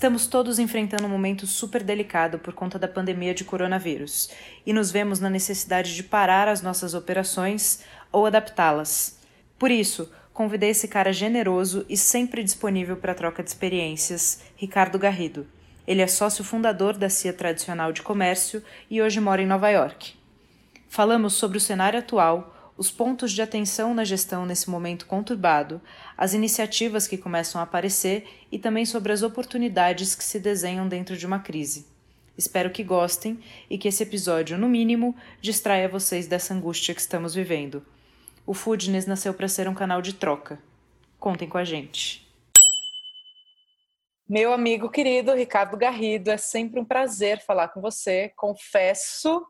Estamos todos enfrentando um momento super delicado por conta da pandemia de coronavírus e nos vemos na necessidade de parar as nossas operações ou adaptá-las. Por isso, convidei esse cara generoso e sempre disponível para troca de experiências, Ricardo Garrido. Ele é sócio fundador da CIA Tradicional de Comércio e hoje mora em Nova York. Falamos sobre o cenário atual os pontos de atenção na gestão nesse momento conturbado, as iniciativas que começam a aparecer e também sobre as oportunidades que se desenham dentro de uma crise. Espero que gostem e que esse episódio, no mínimo, distraia vocês dessa angústia que estamos vivendo. O Foodness nasceu para ser um canal de troca. Contem com a gente. Meu amigo querido Ricardo Garrido, é sempre um prazer falar com você. Confesso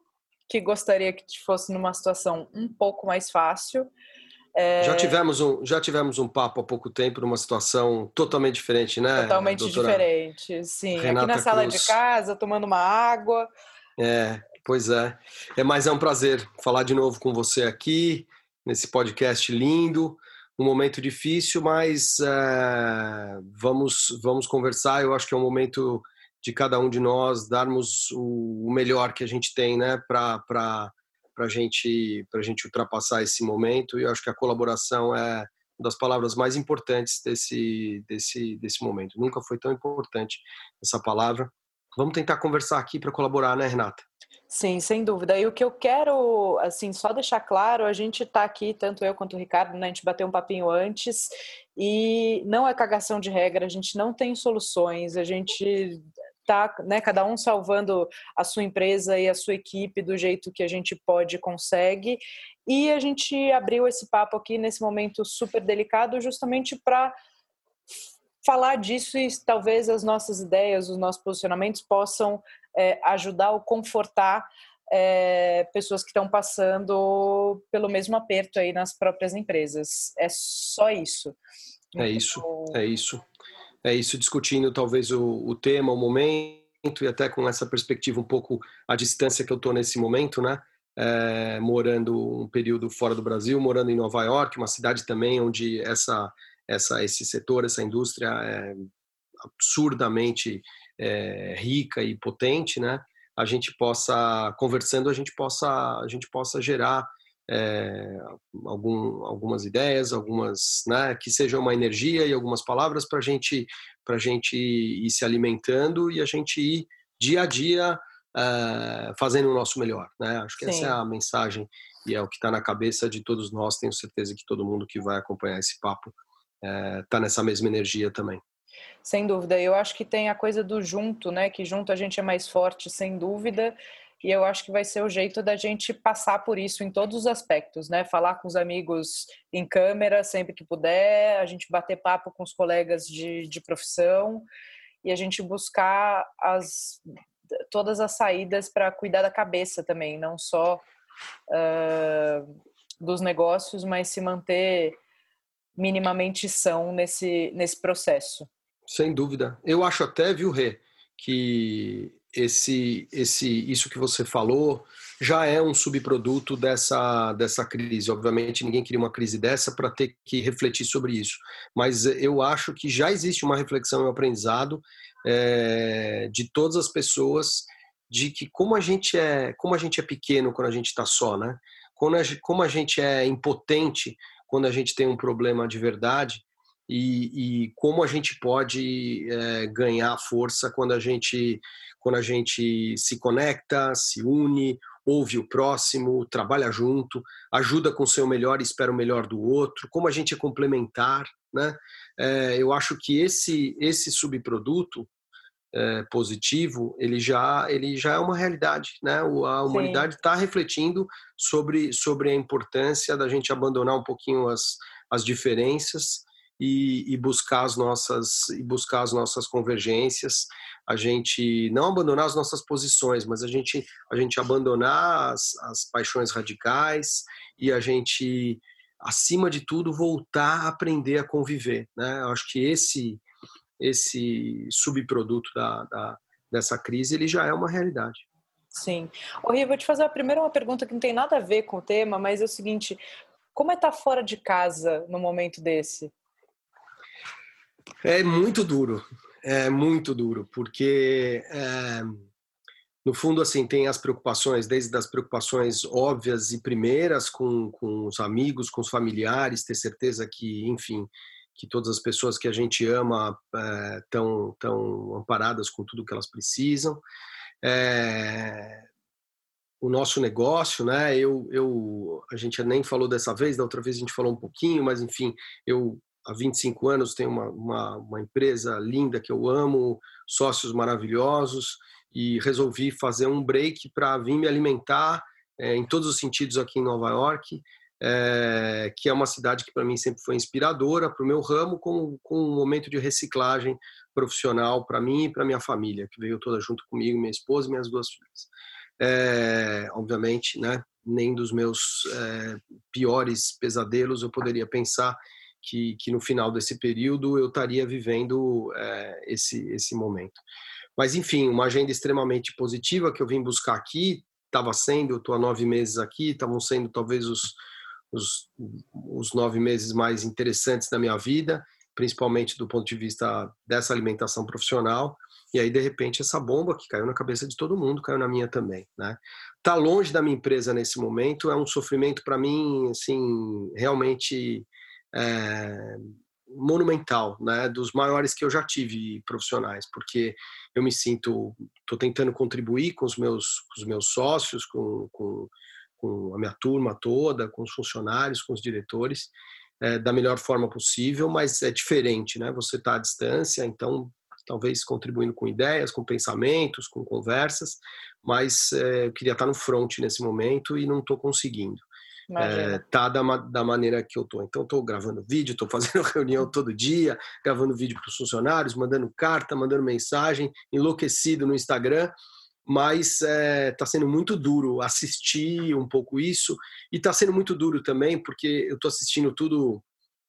que gostaria que fosse numa situação um pouco mais fácil. É... Já, tivemos um, já tivemos um papo há pouco tempo numa situação totalmente diferente, né? Totalmente diferente, sim. Renata Aqui na sala Cruz. de casa, tomando uma água. É, pois é. É, mas é um prazer falar de novo com você aqui, nesse podcast lindo. Um momento difícil, mas é, vamos, vamos conversar. Eu acho que é um momento de cada um de nós darmos o, melhor que a gente tem, né, para para gente para gente ultrapassar esse momento. E eu acho que a colaboração é uma das palavras mais importantes desse desse desse momento. Nunca foi tão importante essa palavra. Vamos tentar conversar aqui para colaborar, né, Renata? Sim, sem dúvida. E o que eu quero, assim, só deixar claro, a gente está aqui, tanto eu quanto o Ricardo, né, a gente bateu um papinho antes, e não é cagação de regra, a gente não tem soluções, a gente tá, né, cada um salvando a sua empresa e a sua equipe do jeito que a gente pode e consegue. E a gente abriu esse papo aqui nesse momento super delicado justamente para falar disso e talvez as nossas ideias, os nossos posicionamentos possam é, ajudar ou confortar é, pessoas que estão passando pelo mesmo aperto aí nas próprias empresas. É só isso. É isso, é isso é isso, discutindo talvez o, o tema, o momento, e até com essa perspectiva um pouco a distância que eu estou nesse momento, né? É, morando um período fora do Brasil, morando em Nova York, uma cidade também onde essa, essa, esse setor, essa indústria é absurdamente é, rica e potente, né? A gente possa conversando, a gente possa a gente possa gerar é, algum, algumas ideias, algumas, né, que sejam uma energia e algumas palavras para gente, a gente ir se alimentando e a gente ir dia a dia é, fazendo o nosso melhor. Né? Acho que Sim. essa é a mensagem e é o que está na cabeça de todos nós. Tenho certeza que todo mundo que vai acompanhar esse papo está é, nessa mesma energia também. Sem dúvida. Eu acho que tem a coisa do junto, né? Que junto a gente é mais forte, sem dúvida e eu acho que vai ser o jeito da gente passar por isso em todos os aspectos, né? Falar com os amigos em câmera sempre que puder, a gente bater papo com os colegas de, de profissão e a gente buscar as, todas as saídas para cuidar da cabeça também, não só uh, dos negócios, mas se manter minimamente são nesse, nesse processo. Sem dúvida. Eu acho até, viu, Rê, que esse, esse, isso que você falou já é um subproduto dessa, dessa crise. Obviamente, ninguém queria uma crise dessa para ter que refletir sobre isso. Mas eu acho que já existe uma reflexão e um aprendizado é, de todas as pessoas de que como a gente é como a gente é pequeno quando a gente está só, né? Como a, como a gente é impotente quando a gente tem um problema de verdade e, e como a gente pode é, ganhar força quando a gente quando a gente se conecta, se une, ouve o próximo, trabalha junto, ajuda com o seu melhor e espera o melhor do outro, como a gente é complementar, né? É, eu acho que esse esse subproduto é, positivo ele já ele já é uma realidade, né? A humanidade está refletindo sobre sobre a importância da gente abandonar um pouquinho as as diferenças e, e, buscar as nossas e buscar as nossas convergências a gente não abandonar as nossas posições mas a gente a gente abandonar as, as paixões radicais e a gente acima de tudo voltar a aprender a conviver né eu acho que esse esse subproduto da, da dessa crise ele já é uma realidade Sim. Ô, vou te fazer a primeira uma pergunta que não tem nada a ver com o tema, mas é o seguinte: como é estar fora de casa no momento desse? É muito duro. É muito duro, porque é, no fundo assim tem as preocupações, desde as preocupações óbvias e primeiras com, com os amigos, com os familiares, ter certeza que, enfim, que todas as pessoas que a gente ama estão é, tão amparadas com tudo que elas precisam. É, o nosso negócio, né? Eu, eu, a gente nem falou dessa vez, da outra vez a gente falou um pouquinho, mas enfim, eu há 25 anos tenho uma, uma, uma empresa linda que eu amo, sócios maravilhosos e resolvi fazer um break para vir me alimentar é, em todos os sentidos aqui em Nova York, é, que é uma cidade que para mim sempre foi inspiradora para o meu ramo, com, com um momento de reciclagem profissional para mim e para minha família, que veio toda junto comigo, minha esposa e minhas duas filhas. É, obviamente, né, nem dos meus é, piores pesadelos eu poderia pensar que, que no final desse período eu estaria vivendo é, esse, esse momento. Mas, enfim, uma agenda extremamente positiva que eu vim buscar aqui, estava sendo, eu estou há nove meses aqui, estavam sendo talvez os, os, os nove meses mais interessantes da minha vida, principalmente do ponto de vista dessa alimentação profissional. E aí, de repente, essa bomba que caiu na cabeça de todo mundo, caiu na minha também, né? Tá longe da minha empresa nesse momento é um sofrimento para mim, assim, realmente é, monumental, né? Dos maiores que eu já tive profissionais, porque eu me sinto, estou tentando contribuir com os meus, com os meus sócios, com, com, com a minha turma toda, com os funcionários, com os diretores, é, da melhor forma possível, mas é diferente, né? Você está à distância, então talvez contribuindo com ideias, com pensamentos, com conversas, mas é, eu queria estar no front nesse momento e não estou conseguindo. É, tá da, da maneira que eu tô. Então, estou gravando vídeo, estou fazendo reunião todo dia, gravando vídeo para os funcionários, mandando carta, mandando mensagem, enlouquecido no Instagram, mas está é, sendo muito duro assistir um pouco isso e está sendo muito duro também porque eu estou assistindo tudo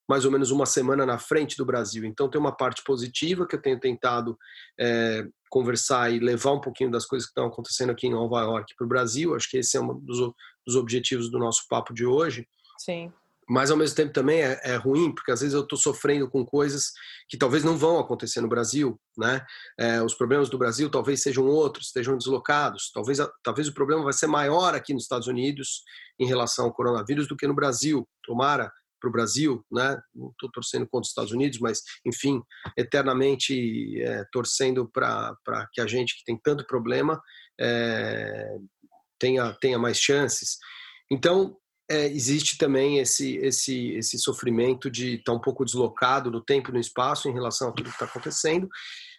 mais ou menos uma semana na frente do Brasil. Então tem uma parte positiva que eu tenho tentado é, conversar e levar um pouquinho das coisas que estão acontecendo aqui em Nova York para o Brasil. Acho que esse é um dos, dos, objetivos do nosso papo de hoje. Sim. Mas ao mesmo tempo também é, é ruim, porque às vezes eu estou sofrendo com coisas que talvez não vão acontecer no Brasil, né? É, os problemas do Brasil talvez sejam outros, estejam deslocados. Talvez, talvez o problema vai ser maior aqui nos Estados Unidos em relação ao coronavírus do que no Brasil. Tomara para o Brasil, né? Não estou torcendo contra os Estados Unidos, mas enfim, eternamente é, torcendo para que a gente que tem tanto problema é, tenha tenha mais chances. Então é, existe também esse esse esse sofrimento de estar tá um pouco deslocado no tempo e no espaço em relação a tudo que está acontecendo.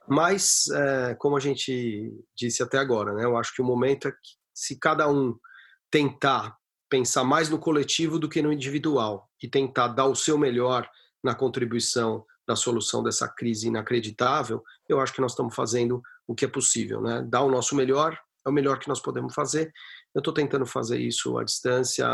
Mas é, como a gente disse até agora, né? Eu acho que o momento é que se cada um tentar pensar mais no coletivo do que no individual e tentar dar o seu melhor na contribuição na solução dessa crise inacreditável, eu acho que nós estamos fazendo o que é possível, né? Dar o nosso melhor é o melhor que nós podemos fazer. Eu estou tentando fazer isso à distância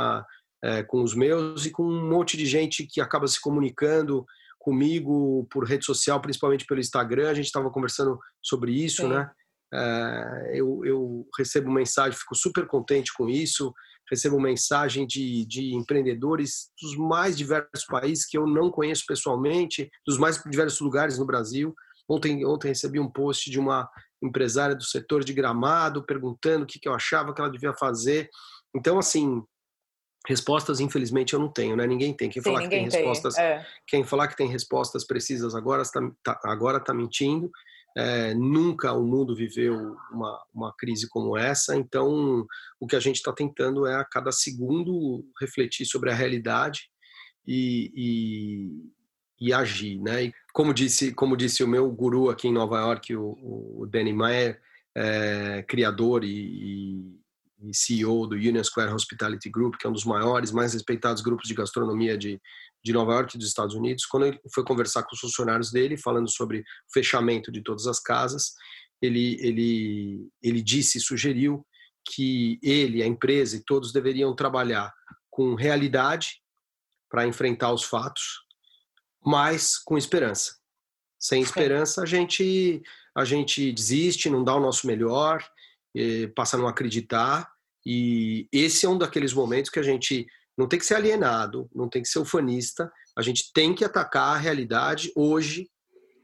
é, com os meus e com um monte de gente que acaba se comunicando comigo por rede social, principalmente pelo Instagram. A gente estava conversando sobre isso, Sim. né? É, eu, eu recebo mensagem, fico super contente com isso recebo mensagem de, de empreendedores dos mais diversos países que eu não conheço pessoalmente, dos mais diversos lugares no Brasil. Ontem, ontem recebi um post de uma empresária do setor de gramado perguntando o que, que eu achava que ela devia fazer. Então, assim, respostas infelizmente eu não tenho, né? Ninguém tem. Quem Sim, falar que tem, tem respostas, é. quem falar que tem respostas precisas agora está tá, agora tá mentindo. É, nunca o mundo viveu uma, uma crise como essa, então o que a gente está tentando é a cada segundo refletir sobre a realidade e, e, e, agir, né? E como disse, como disse o meu guru aqui em Nova York, o, o Danny Meyer, é, criador e, e CEO do Union Square Hospitality Group, que é um dos maiores, mais respeitados grupos de gastronomia de, de Nova York dos Estados Unidos, quando ele foi conversar com os funcionários dele, falando sobre o fechamento de todas as casas, ele, ele, ele disse e sugeriu que ele, a empresa e todos deveriam trabalhar com realidade para enfrentar os fatos, mas com esperança. Sem esperança, a gente, a gente desiste, não dá o nosso melhor, passa a não acreditar. E esse é um daqueles momentos que a gente não tem que ser alienado, não tem que ser ufanista, a gente tem que atacar a realidade hoje,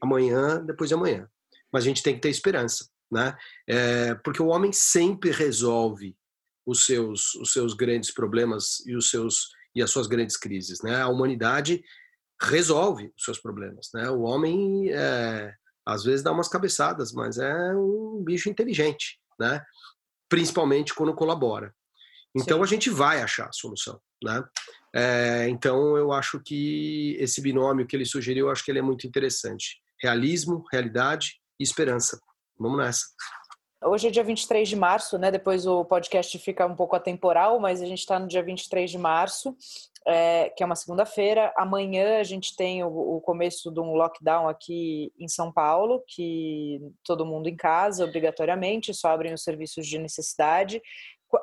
amanhã, depois de amanhã. mas a gente tem que ter esperança, né? É, porque o homem sempre resolve os seus, os seus grandes problemas e os seus e as suas grandes crises, né? A humanidade resolve os seus problemas, né? O homem é, às vezes dá umas cabeçadas, mas é um bicho inteligente, né? Principalmente quando colabora. Então Sim. a gente vai achar a solução, né? É, então eu acho que esse binômio que ele sugeriu, eu acho que ele é muito interessante. Realismo, realidade e esperança. Vamos nessa. Hoje é dia 23 de março, né? Depois o podcast fica um pouco atemporal, mas a gente está no dia 23 de março, é, que é uma segunda-feira. Amanhã a gente tem o, o, começo de um lockdown aqui em São Paulo, que todo mundo em casa, obrigatoriamente, só abrem os serviços de necessidade.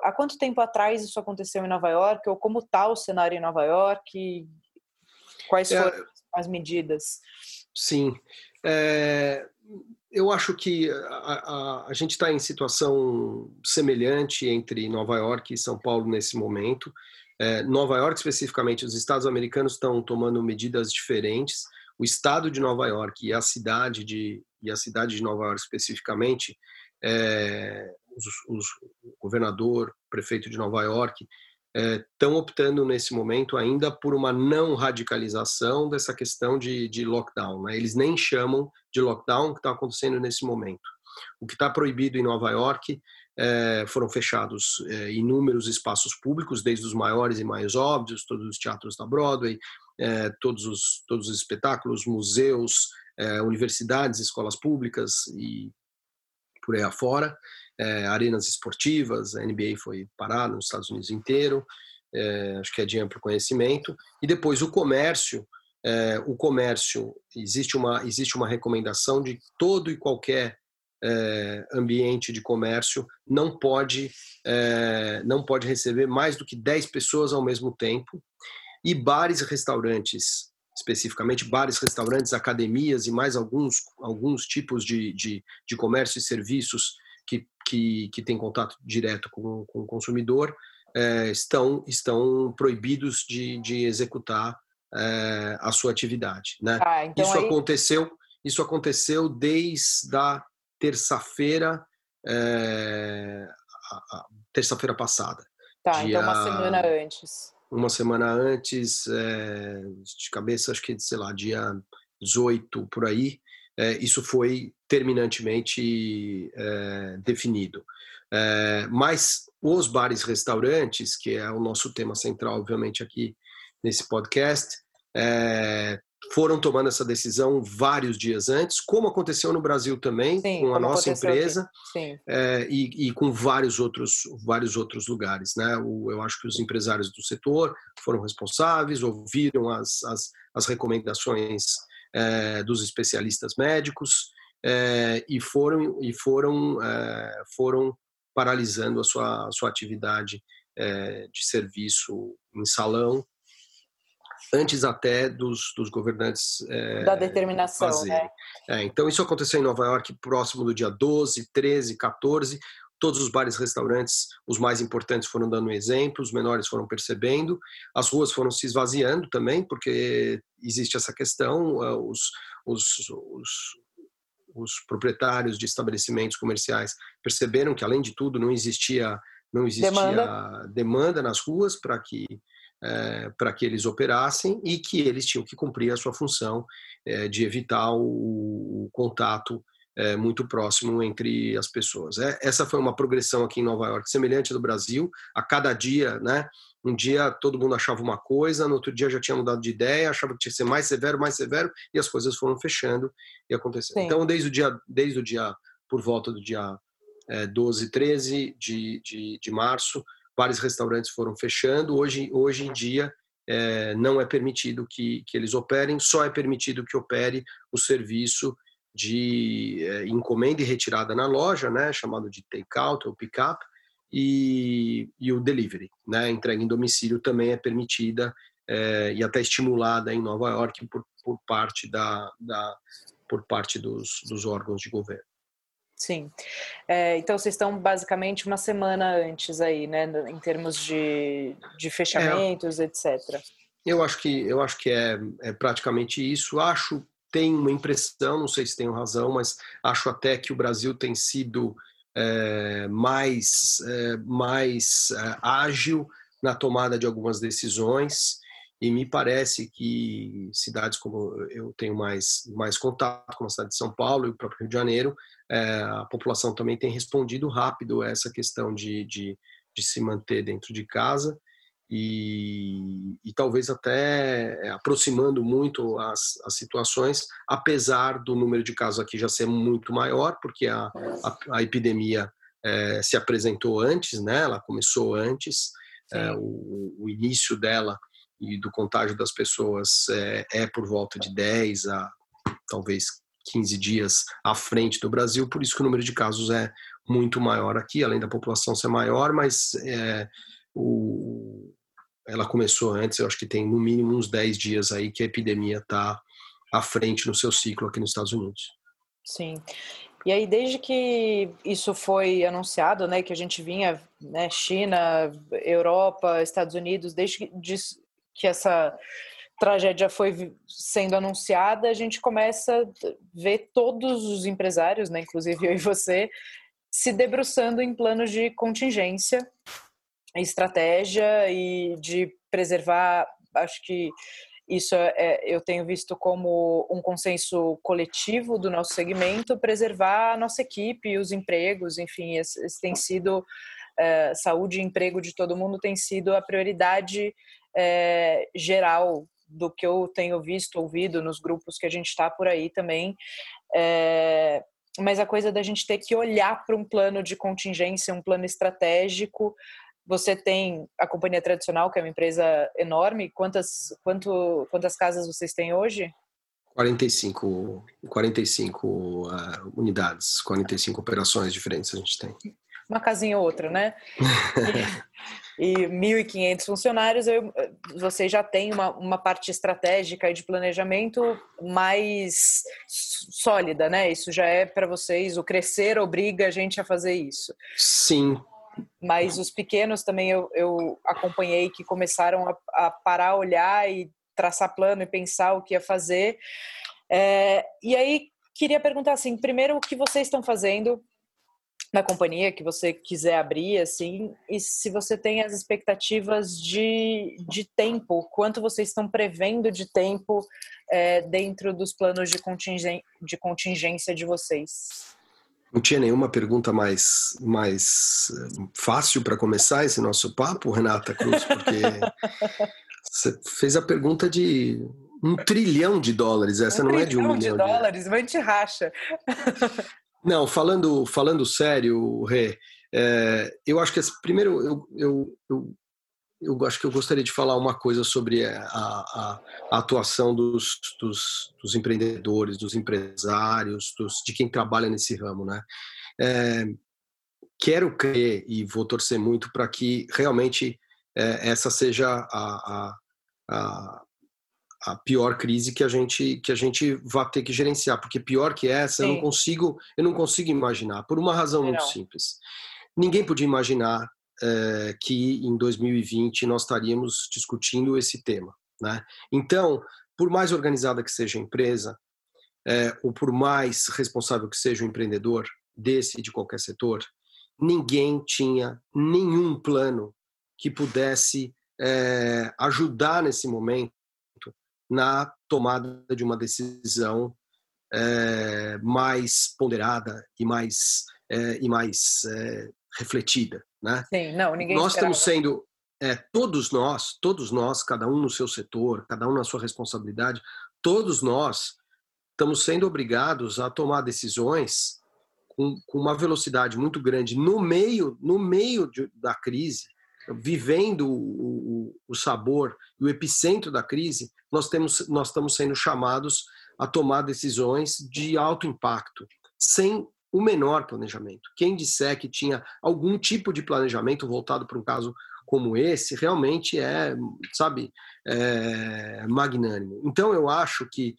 Há quanto tempo atrás isso aconteceu em Nova York? Ou como está o cenário em Nova York? Quais é, foram as medidas? Sim. É, eu acho que a, a, a gente está em situação semelhante entre Nova York e São Paulo nesse momento. É, Nova York, especificamente, os estados americanos estão tomando medidas diferentes. O estado de Nova York e a cidade de, e a cidade de Nova York, especificamente, é, os, os, o governador, o prefeito de Nova York, estão é, optando nesse momento ainda por uma não radicalização dessa questão de, de lockdown. Né? Eles nem chamam de lockdown o que está acontecendo nesse momento. O que está proibido em Nova York é, foram fechados é, inúmeros espaços públicos, desde os maiores e mais óbvios, todos os teatros da Broadway, todos, os, todos os espetáculos, museus, universidades, escolas públicas e por aí afora é, arenas esportivas, a NBA foi parada nos Estados Unidos inteiro, é, acho que é de amplo conhecimento, e depois o comércio, é, o comércio, existe uma, existe uma recomendação de todo e qualquer é, ambiente de comércio não pode, é, não pode receber mais do que 10 pessoas ao mesmo tempo, e bares e restaurantes especificamente bares, restaurantes, academias e mais alguns, alguns tipos de, de, de comércio e serviços que, que, que têm contato direto com, com o consumidor é, estão, estão proibidos de, de executar é, a sua atividade. Né? Ah, então isso, aí... aconteceu, isso aconteceu desde a terça-feira, é, terça-feira passada. Tá, dia, então uma semana antes. Uma semana antes, é, de cabeça, acho que, sei lá, dia 18 por aí, isso foi terminantemente é, definido. É, mas os bares restaurantes, que é o nosso tema central, obviamente, aqui nesse podcast, é, foram tomando essa decisão vários dias antes, como aconteceu no Brasil também, Sim, com a nossa empresa é, e, e, com vários outros, vários outros lugares. Né? O, eu acho que os empresários do setor foram responsáveis, ouviram as, as, as recomendações é, dos especialistas médicos é, e foram e foram é, foram paralisando a sua, a sua atividade de serviço em salão antes até dos, dos governantes da determinação fazerem. Né? então isso aconteceu em Nova York próximo do dia 12, 13, 14 todos os bares e restaurantes, os mais importantes foram dando exemplo, os menores foram percebendo, as ruas foram se esvaziando também, porque existe essa questão, eh, os, os, os, os proprietários de estabelecimentos comerciais perceberam que, além de tudo, não existia, não existia demanda, demanda nas ruas para que é, para que eles operassem e que eles tinham que cumprir a sua função é, de evitar o, o contato é, muito próximo entre as pessoas. É, essa foi uma progressão aqui em Nova York, semelhante do Brasil. A cada dia, né? Um dia todo mundo achava uma coisa, no outro dia já tinha mudado de ideia, achava que tinha que ser mais severo, mais severo, e as coisas foram fechando e acontecendo. Sim. Então, desde o dia, desde o dia, por volta do dia é, 12, 13 de, de, de março, vários restaurantes foram fechando. Hoje, hoje em dia, é, não é permitido que, que eles operem, só é permitido que opere o serviço de é, encomenda e retirada na loja, né, chamado de take-out ou pick-up, e, e, o delivery, né, entrega em domicílio também é permitida é, e até estimulada em Nova York por, por parte da, da por parte dos, dos órgãos de governo. Sim. É, então vocês estão basicamente uma semana antes aí, né, em termos de, de fechamentos, é, etc. Eu acho que eu acho que é, é praticamente isso. Acho tenho uma impressão, não sei se tenho razão, mas acho até que o Brasil tem sido é, mais, é, mais é, ágil na tomada de algumas decisões. E me parece que cidades como eu tenho mais, mais contato, como a cidade de São Paulo e o próprio Rio de Janeiro, é, a população também tem respondido rápido a essa questão de, de, de se manter dentro de casa e, e, talvez até é, aproximando muito as, as, situações, apesar do número de casos aqui já ser muito maior, porque a, a, a epidemia é, se apresentou antes, né? ela começou antes, é, o, o, início dela e do contágio das pessoas é, é por volta de 10 a talvez 15 dias à frente do Brasil, por isso que o número de casos é muito maior aqui, além da população ser maior, mas é, o, ela começou antes, eu acho que tem no mínimo uns 10 dias aí que a epidemia está à frente no seu ciclo aqui nos Estados Unidos. Sim. E aí, desde que isso foi anunciado, né, que a gente vinha, né, China, Europa, Estados Unidos, desde que, essa tragédia foi sendo anunciada, a gente começa a ver todos os empresários, né, inclusive eu e você, se debruçando em planos de contingência, estratégia e de preservar, acho que isso é, é, eu tenho visto como um consenso coletivo do nosso segmento, preservar a nossa equipe, os empregos, enfim, esse, esse tem sido é, saúde e emprego de todo mundo tem sido a prioridade é, geral do que eu tenho visto, ouvido nos grupos que a gente está por aí também. É, mas a coisa da gente ter que olhar para um plano de contingência, um plano estratégico. Você tem a companhia tradicional, que é uma empresa enorme. Quantas, quanto, quantas casas vocês têm hoje? 45, 45 uh, unidades, 45 operações diferentes a gente tem. Uma casinha ou outra, né? e 1.500 funcionários, eu, você já tem uma, uma parte estratégica e de planejamento mais sólida, né? Isso já é para vocês, o crescer obriga a gente a fazer isso. Sim. Mas os pequenos também eu, eu acompanhei que começaram a, a parar, olhar e traçar plano e pensar o que ia fazer. É, e aí, queria perguntar assim, primeiro, o que vocês estão fazendo na companhia que você quiser abrir, assim, e se você tem as expectativas de, de tempo, quanto vocês estão prevendo de tempo é, dentro dos planos de, contingência de contingência de vocês? Não tinha nenhuma pergunta mais, mais eh, fácil para começar esse nosso papo, Renata Cruz, porque você fez a pergunta de um trilhão de dólares, essa um não é de um milhão. de dólares, a gente racha. Não, falando, falando sério, Rê, é, eu acho que primeiro eu, eu, eu, eu, acho que eu gostaria de falar uma coisa sobre a, a, a atuação dos, dos, dos, empreendedores, dos empresários, dos, de quem trabalha nesse ramo, né? É, quero crer e vou torcer muito para que realmente é, essa seja a, a, a pior crise que a gente que a gente vai ter que gerenciar, porque pior que essa Sim. eu não consigo eu não consigo imaginar por uma razão muito simples. Ninguém podia imaginar é, que em 2020 nós estaríamos discutindo esse tema, né? Então, por mais organizada que seja a empresa, é, ou por mais responsável que seja o empreendedor desse de qualquer setor, ninguém tinha nenhum plano que pudesse é, ajudar nesse momento na tomada de uma decisão é, mais ponderada e mais é, e mais refletida, né? Sim, não, ninguém. Nós esperava. estamos sendo todos nós, todos nós, cada um no seu setor, cada um na sua responsabilidade, todos nós estamos sendo obrigados a tomar decisões com, com uma velocidade muito grande no meio no meio de, da crise vivendo o, o, o sabor e o epicentro da crise, nós, temos, nós estamos sendo chamados a tomar decisões de alto impacto, sem o menor planejamento. Quem disser que tinha algum tipo de planejamento voltado para um caso como esse, realmente é, sabe, é magnânimo. Então, eu acho que,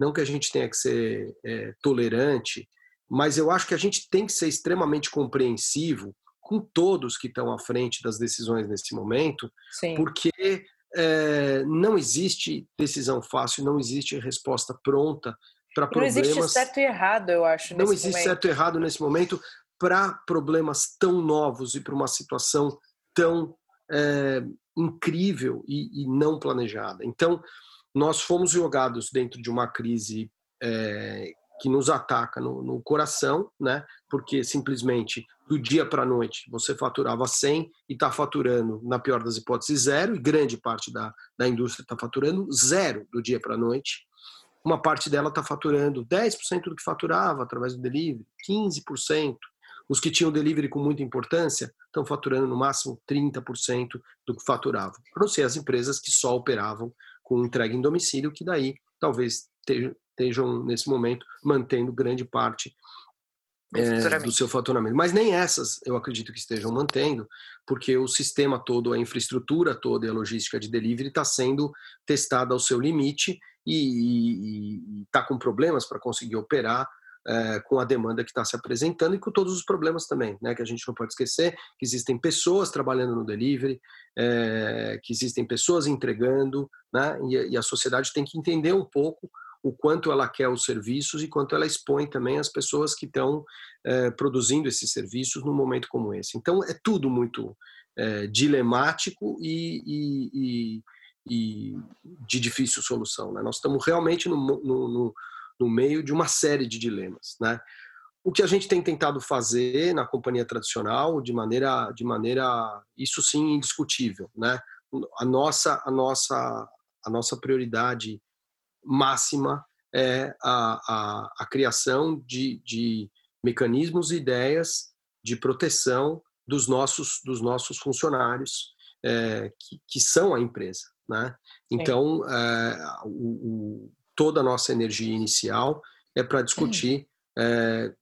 não que a gente tenha que ser é, tolerante, mas eu acho que a gente tem que ser extremamente compreensivo com todos que estão à frente das decisões nesse momento, Sim. porque é, não existe decisão fácil, não existe resposta pronta para problemas. Não existe certo e errado, eu acho. Não existe momento. certo e errado nesse momento para problemas tão novos e para uma situação tão é, incrível e, e, não planejada. Então, nós fomos jogados dentro de uma crise é, que nos ataca no, no, coração, né? Porque simplesmente do dia para a noite você faturava 100 e está faturando, na pior das hipóteses, zero, e grande parte da, da indústria está faturando zero do dia para a noite. Uma parte dela está faturando 10% do que faturava através do delivery, 15%. Os que tinham delivery com muita importância estão faturando no máximo 30% do que faturavam. Para não ser as empresas que só operavam com entrega em domicílio, que daí talvez estejam, nesse momento, mantendo grande parte é, do seu faturamento. Mas nem essas eu acredito que estejam mantendo, porque o sistema todo, a infraestrutura toda e a logística de delivery está sendo testada ao seu limite e está com problemas para conseguir operar é, com a demanda que está se apresentando e com todos os problemas também, né? Que a gente não pode esquecer que existem pessoas trabalhando no delivery, é, que existem pessoas entregando, né? E, e, a sociedade tem que entender um pouco o quanto ela quer os serviços e quanto ela expõe também as pessoas que estão é, produzindo esses serviços num momento como esse. Então é tudo muito dilemático e, e, e, e, de difícil solução. Né? Nós estamos realmente no, no, no, meio de uma série de dilemas. Né? O que a gente tem tentado fazer na companhia tradicional, de maneira, de maneira, isso sim, indiscutível, né? A nossa, a nossa, a nossa prioridade máxima é a, a, a criação de, de mecanismos e ideias de proteção dos nossos, dos nossos funcionários, é, que, que são a empresa. Né? Então, é, o, o, toda a nossa energia inicial é para discutir é,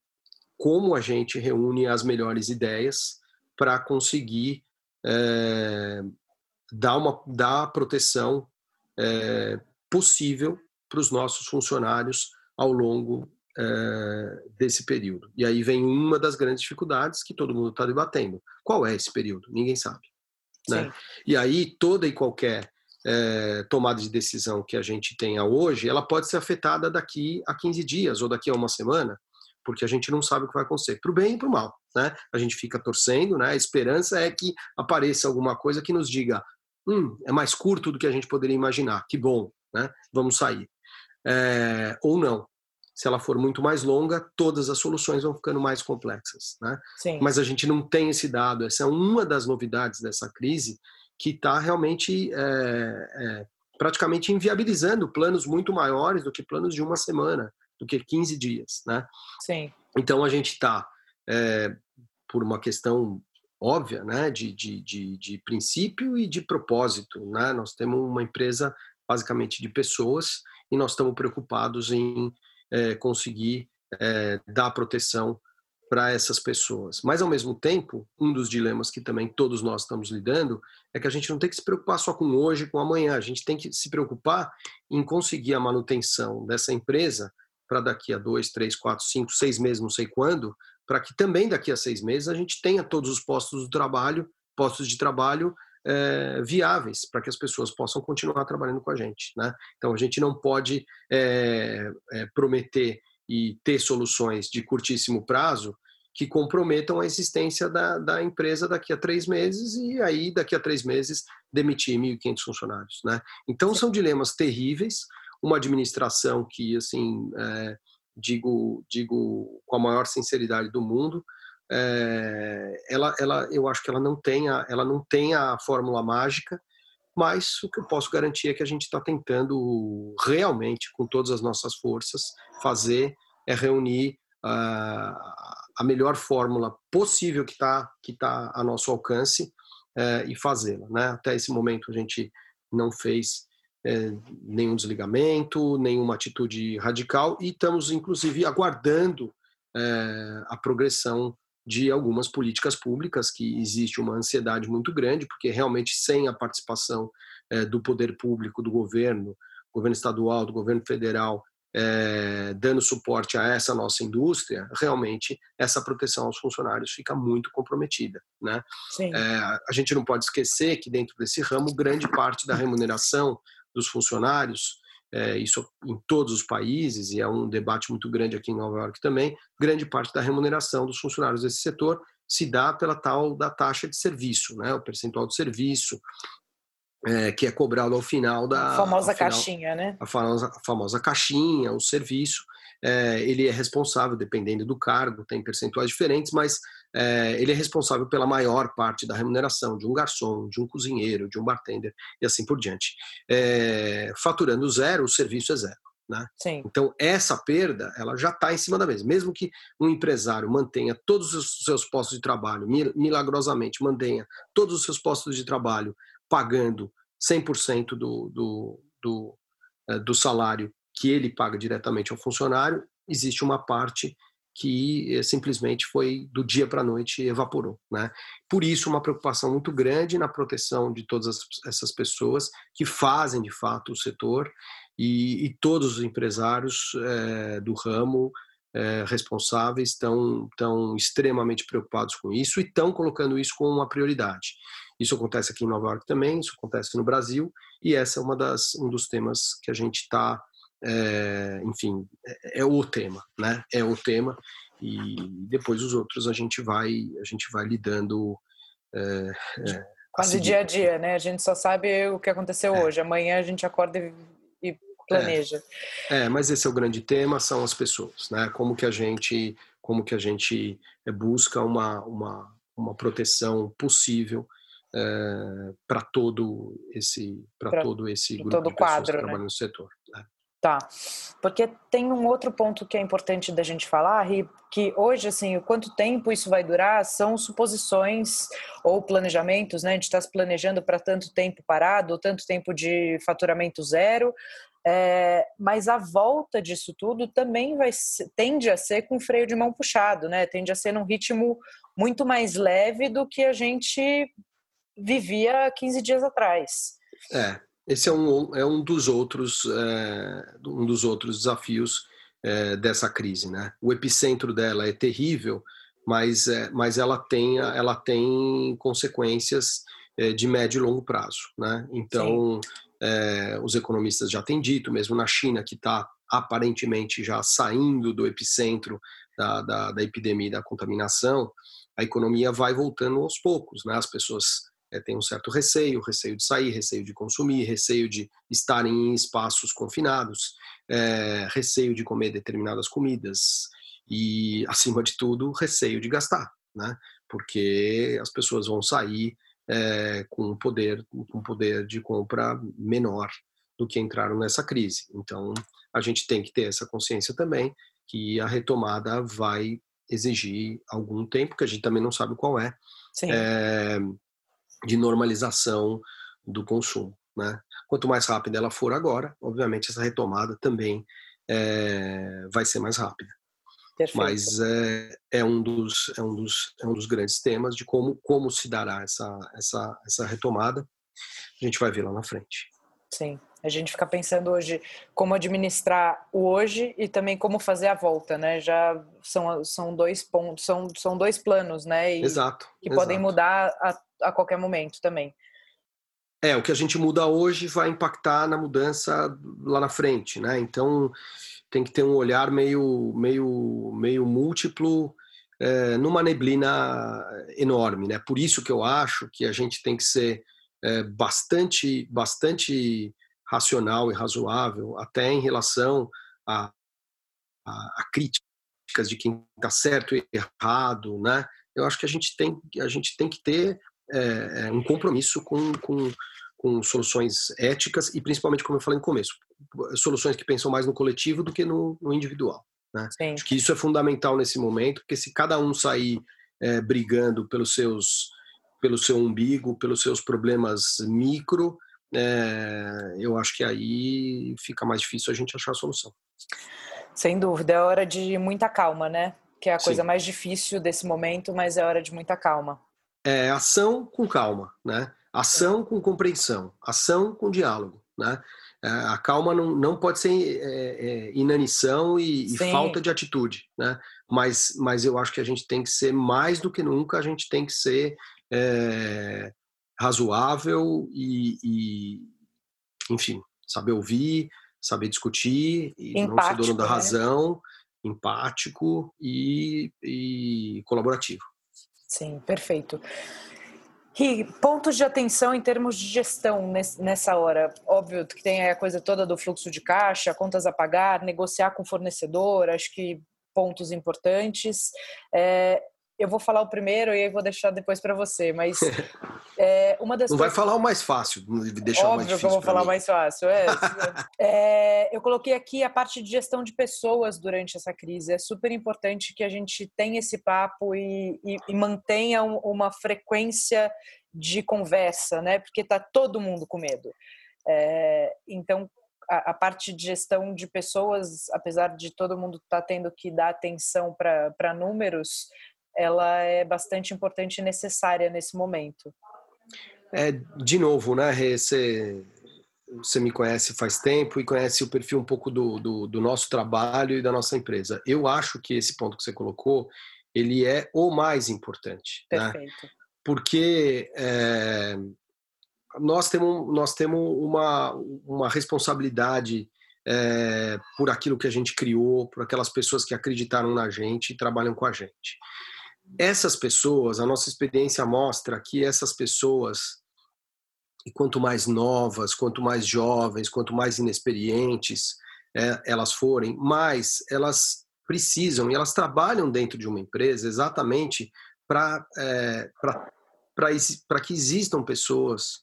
como a gente reúne as melhores ideias para conseguir é, dar, uma, dar proteção possível para os nossos funcionários ao longo desse período. E aí vem uma das grandes dificuldades que todo mundo está debatendo. Qual é esse período? Ninguém sabe. Né? E aí toda e qualquer é, tomada de decisão que a gente tenha hoje, ela pode ser afetada daqui a 15 dias ou daqui a uma semana, porque a gente não sabe o que vai acontecer, para o bem e para o mal. Né? A gente fica torcendo, né? a esperança é que apareça alguma coisa que nos diga hum, é mais curto do que a gente poderia imaginar, que bom, né? vamos sair é, ou não. Se ela for muito mais longa, todas as soluções vão ficando mais complexas. Né? Mas a gente não tem esse dado. Essa é uma das novidades dessa crise que está realmente é, é, praticamente inviabilizando planos muito maiores do que planos de uma semana, do que 15 dias. Né? Sim. Então a gente está, é, por uma questão óbvia, né, de, de, de, de, princípio e de propósito. Né? Nós temos uma empresa basicamente de pessoas e nós estamos preocupados em é, conseguir é, dar proteção para essas pessoas. Mas, ao mesmo tempo, um dos dilemas que também todos nós estamos lidando é que a gente não tem que se preocupar só com hoje, com amanhã, a gente tem que se preocupar em conseguir a manutenção dessa empresa para daqui a dois, três, quatro, cinco, seis meses, não sei quando, para que também daqui a seis meses a gente tenha todos os postos de trabalho, postos de trabalho é, viáveis para que as pessoas possam continuar trabalhando com a gente. Né? Então a gente não pode é, é, prometer e ter soluções de curtíssimo prazo que comprometam a existência da, da, empresa daqui a três meses e aí daqui a três meses demitir 1.500 funcionários, né? Então são dilemas terríveis, uma administração que assim é, digo digo com a maior sinceridade do mundo é, ela, ela, eu acho que ela não tem a, ela não tem a fórmula mágica, mas o que eu posso garantir é que a gente está tentando realmente, com todas as nossas forças, fazer é reunir uh, a melhor fórmula possível que está que tá a nosso alcance uh, e fazê-la. Né? Até esse momento a gente não fez uh, nenhum desligamento, nenhuma atitude radical e estamos inclusive aguardando é, a progressão de algumas políticas públicas, que existe uma ansiedade muito grande, porque realmente sem a participação é, do poder público, do governo, governo estadual, do governo federal, é, dando suporte a essa nossa indústria, realmente essa proteção aos funcionários fica muito comprometida. Né? É, a gente não pode esquecer que dentro desse ramo, grande parte da remuneração dos funcionários é, isso em todos os países, e é um debate muito grande aqui em Nova York também, grande parte da remuneração dos funcionários desse setor se dá pela tal da taxa de serviço, né, o percentual de serviço, é, que é cobrado ao final da a famosa final, caixinha, né? A famosa, a famosa caixinha, o serviço. É, ele é responsável, dependendo do cargo, tem percentuais diferentes, mas é, ele é responsável pela maior parte da remuneração de um garçom, de um cozinheiro, de um bartender e assim por diante. É, faturando zero, o serviço é zero. Né? Então, essa perda ela já está em cima da mesa. Mesmo que um empresário mantenha todos os seus postos de trabalho, milagrosamente mantenha todos os seus postos de trabalho pagando 100% do, do, do, eh, do salário que ele paga diretamente ao funcionário, existe uma parte que eh, simplesmente foi do dia para a noite evaporou. Né? Por isso, uma preocupação muito grande na proteção de todas essas pessoas que fazem de fato o setor e, e todos os empresários é, do ramo é, responsáveis estão, estão extremamente preocupados com isso e estão colocando isso como uma prioridade. Isso acontece aqui em Nova York também, isso acontece no Brasil, e essa é uma das, um dos temas que a gente está, é, enfim, é, é, o tema, né? É o tema, e depois os outros a gente vai, a gente vai lidando. É, é Quase dia a dia, né? A gente só sabe o que aconteceu é. hoje. Amanhã a gente acorda e, e planeja. É. mas esse é o grande tema, são as pessoas, né? Como que a gente, como que a gente busca uma, uma, uma proteção possível é, eh, para todo esse para todo esse grupo todo de pessoas quadro, que né? trabalham no setor. Tá, porque tem um outro ponto que é importante da gente falar, que hoje, assim, o quanto tempo isso vai durar são suposições ou planejamentos, né? A gente está se planejando para tanto tempo parado, tanto tempo de faturamento zero, é, mas a volta disso tudo também vai tende a ser com freio de mão puxado, né? Tende a ser num ritmo muito mais leve do que a gente vivia 15 dias atrás. É, esse é um, é um dos outros é, um dos outros desafios é, dessa crise, né? O epicentro dela é terrível, mas é, mas ela tem ela tem consequências é, de médio e longo prazo, né? Então é, os economistas já têm dito, mesmo na China que está aparentemente já saindo do epicentro da, da, da epidemia e da contaminação, a economia vai voltando aos poucos, né? As pessoas é, tem um certo receio, receio de sair, receio de consumir, receio de estarem em espaços confinados, é, receio de comer determinadas comidas e, acima de tudo, receio de gastar, né? Porque as pessoas vão sair é, com um poder, com poder de compra menor do que entraram nessa crise. Então, a gente tem que ter essa consciência também que a retomada vai exigir algum tempo, que a gente também não sabe qual é. é de normalização do consumo. Né? Quanto mais rápida ela for agora, obviamente essa retomada também é, vai ser mais rápida. Perfeito. Mas é, é, um dos, é, um dos, é um dos grandes temas de como, como se dará essa, essa, essa retomada. A gente vai ver lá na frente. Sim, a gente fica pensando hoje como administrar o hoje e também como fazer a volta, né? Já são, são dois pontos, são, são dois planos, né? E, exato. Que exato. podem mudar a a qualquer momento também. É, o que a gente muda hoje vai impactar na mudança lá na frente, né? Então tem que ter um olhar meio, meio, meio múltiplo é, numa neblina enorme, né? Por isso que eu acho que a gente tem que ser é, bastante, bastante racional e razoável, até em relação a, a, a críticas de quem está certo e errado, né? Eu acho que a gente tem, a gente tem que ter é, é, um compromisso com, com, com soluções éticas e principalmente, como eu falei no começo, soluções que pensam mais no coletivo do que no, no individual. Né? Acho que isso é fundamental nesse momento, porque se cada um sair é, brigando pelos seus, pelo seu umbigo, pelos seus problemas micro, é, eu acho que aí fica mais difícil a gente achar a solução. Sem dúvida, é hora de muita calma, né? Que é a coisa Sim. mais difícil desse momento, mas é hora de muita calma é ação com calma, né? Ação com compreensão, ação com diálogo, né? É, a calma não, não pode ser é, é, inanição e, e, falta de atitude, né? Mas, mas eu acho que a gente tem que ser mais do que nunca, a gente tem que ser é, razoável e, e, enfim, saber ouvir, saber discutir e empático, não ser dono da né? razão, empático e, e colaborativo. Sim, perfeito. E pontos de atenção em termos de gestão nessa hora. Óbvio que tem a coisa toda do fluxo de caixa, contas a pagar, negociar com fornecedor, acho que pontos importantes. É, eu vou falar o primeiro e aí vou deixar depois para você, mas é, uma das Não coisas... vai falar o mais fácil, deixar Óbvio o mais difícil. que eu vou falar o mais fácil, é. é. Eu coloquei aqui a parte de gestão de pessoas durante essa crise. É super importante que a gente tenha esse papo e, e, e mantenha uma frequência de conversa, né? Porque tá todo mundo com medo. É, então, a, a, parte de gestão de pessoas, apesar de todo mundo estar tá tendo que dar atenção para números, ela é bastante importante e necessária nesse momento. É, de novo, né, você, você me conhece faz tempo e conhece o perfil um pouco do, do, do, nosso trabalho e da nossa empresa. Eu acho que esse ponto que você colocou, ele é o mais importante. Né? Perfeito. Né? Porque é, nós temos, nós temos uma, uma responsabilidade é, por aquilo que a gente criou, por aquelas pessoas que acreditaram na gente e trabalham com a gente essas pessoas, a nossa experiência mostra que essas pessoas, e quanto mais novas, quanto mais jovens, quanto mais inexperientes é, elas forem, mais elas precisam e elas trabalham dentro de uma empresa exatamente para é, para que existam pessoas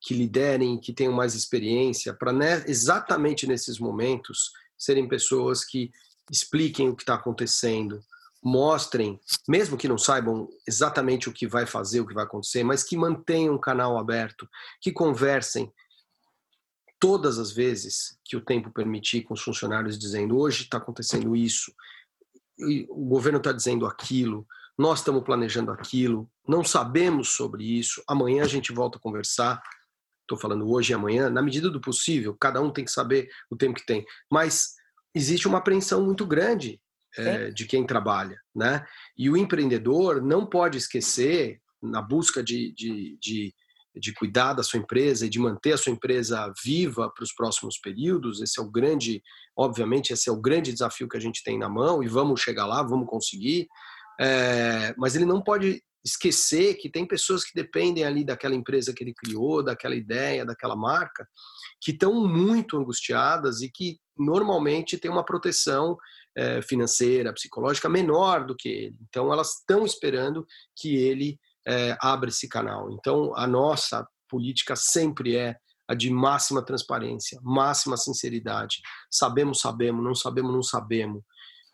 que liderem, que tenham mais experiência, para né, exatamente nesses momentos serem pessoas que expliquem o que está acontecendo, mostrem, mesmo que não saibam exatamente o que vai fazer, o que vai acontecer, mas que mantenham o canal aberto, que conversem todas as vezes que o tempo permitir com os funcionários dizendo hoje está acontecendo isso, o governo está dizendo aquilo, nós estamos planejando aquilo, não sabemos sobre isso, amanhã a gente volta a conversar. Estou falando hoje e amanhã, na medida do possível, cada um tem que saber o tempo que tem. Mas existe uma apreensão muito grande é, de quem trabalha, né? E o empreendedor não pode esquecer, na busca de, de, de, de cuidar da sua empresa e de manter a sua empresa viva para os próximos períodos, esse é o grande, obviamente, esse é o grande desafio que a gente tem na mão e vamos chegar lá, vamos conseguir, é, mas ele não pode esquecer que tem pessoas que dependem ali daquela empresa que ele criou, daquela ideia, daquela marca, que estão muito angustiadas e que normalmente tem uma proteção é, financeira, psicológica menor do que ele. Então, elas estão esperando que ele é, abra esse canal. Então, a nossa política sempre é a de máxima transparência, máxima sinceridade. Sabemos, sabemos, não sabemos, não sabemos.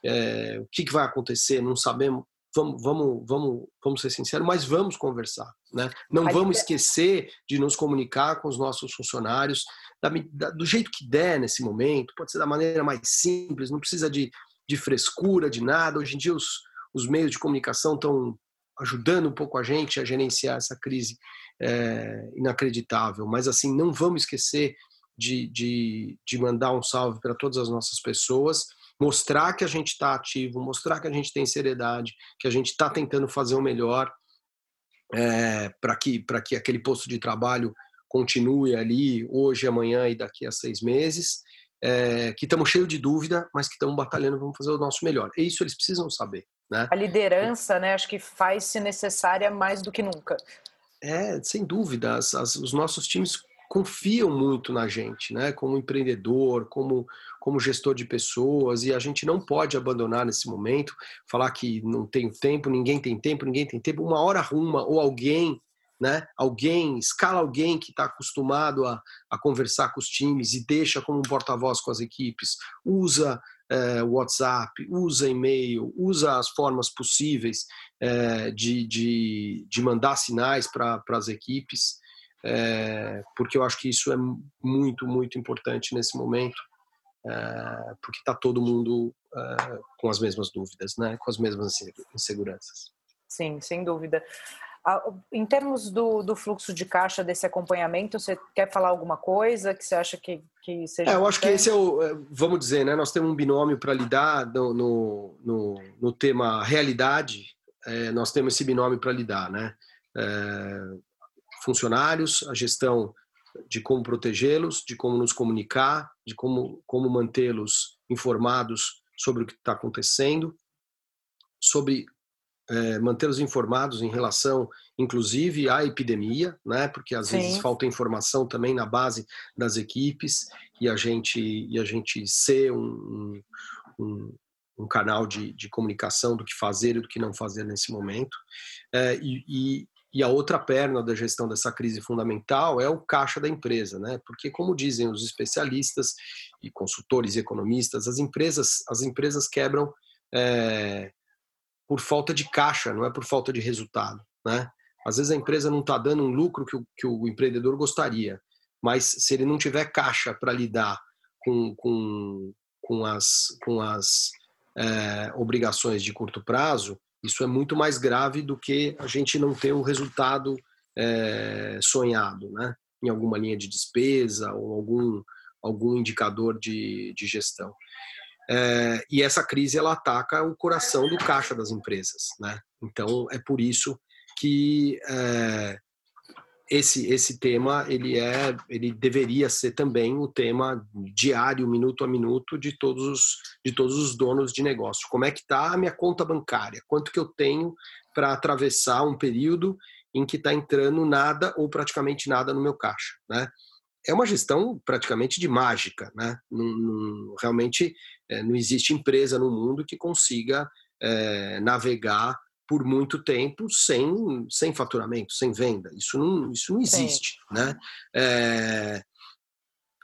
É, o que, que vai acontecer, não sabemos. Vamos, vamos, vamos, vamos ser sinceros, mas vamos conversar. Né? Não vamos esquecer de nos comunicar com os nossos funcionários da, da, do jeito que der nesse momento, pode ser da maneira mais simples, não precisa de de frescura, de nada. Hoje em dia os, os meios de comunicação estão ajudando um pouco a gente a gerenciar essa crise é, inacreditável. Mas assim, não vamos esquecer de, de, de mandar um salve para todas as nossas pessoas, mostrar que a gente está ativo, mostrar que a gente tem seriedade, que a gente está tentando fazer o melhor é, para que, que aquele posto de trabalho continue ali hoje, amanhã e daqui a seis meses é, que estamos cheios de dúvida, mas que estamos batalhando, vamos fazer o nosso melhor. E isso eles precisam saber. Né? A liderança, né, acho que faz-se necessária mais do que nunca. É, sem dúvida. As, as, os nossos times confiam muito na gente, né? Como empreendedor, como como gestor de pessoas e a gente não pode abandonar nesse momento, falar que não tem tempo, ninguém tem tempo, ninguém tem tempo. Uma hora arruma ou alguém né? Alguém, escala alguém que está acostumado a, a conversar com os times e deixa como um porta-voz com as equipes, usa é, WhatsApp, usa e-mail, usa as formas possíveis é, de, de, de mandar sinais para as equipes, é, porque eu acho que isso é muito, muito importante nesse momento, porque está todo mundo com as mesmas dúvidas, né? com as mesmas inseguranças. Sim, sem dúvida. Em termos do, do, fluxo de caixa desse acompanhamento, você quer falar alguma coisa que você acha que, que seja? É, eu acho que esse é o, é, vamos dizer, né? Nós temos um binômio para lidar no, no, no, no, tema realidade. É, nós temos esse binômio para lidar, né? É, funcionários, a gestão de como protegê-los, de como nos comunicar, de como, como mantê-los informados sobre o que está acontecendo, sobre é, mantê-los informados em relação, inclusive, à epidemia, né? Porque às Sim. vezes falta informação também na base das equipes e a gente e a gente ser um, um, um canal de, de, comunicação do que fazer e do que não fazer nesse momento. É, e, e, e, a outra perna da gestão dessa crise fundamental é o caixa da empresa, né? Porque como dizem os especialistas e consultores e economistas, as empresas as empresas quebram é, por falta de caixa, não é por falta de resultado, né? Às vezes a empresa não está dando um lucro que o, que o empreendedor gostaria, mas se ele não tiver caixa para lidar com, com, com as, com as é, obrigações de curto prazo, isso é muito mais grave do que a gente não ter o resultado é, sonhado, né? Em alguma linha de despesa ou algum, algum indicador de, de gestão. É, e essa crise ela ataca o coração do caixa das empresas, né? Então é por isso que é, esse esse tema ele é ele deveria ser também o tema diário, minuto a minuto de todos os de todos os donos de negócio. Como é que está a minha conta bancária? Quanto que eu tenho para atravessar um período em que está entrando nada ou praticamente nada no meu caixa, né? É uma gestão praticamente de mágica, né? realmente é, não existe empresa no mundo que consiga é, navegar por muito tempo sem, sem faturamento, sem venda. Isso não, isso não existe. Né? É,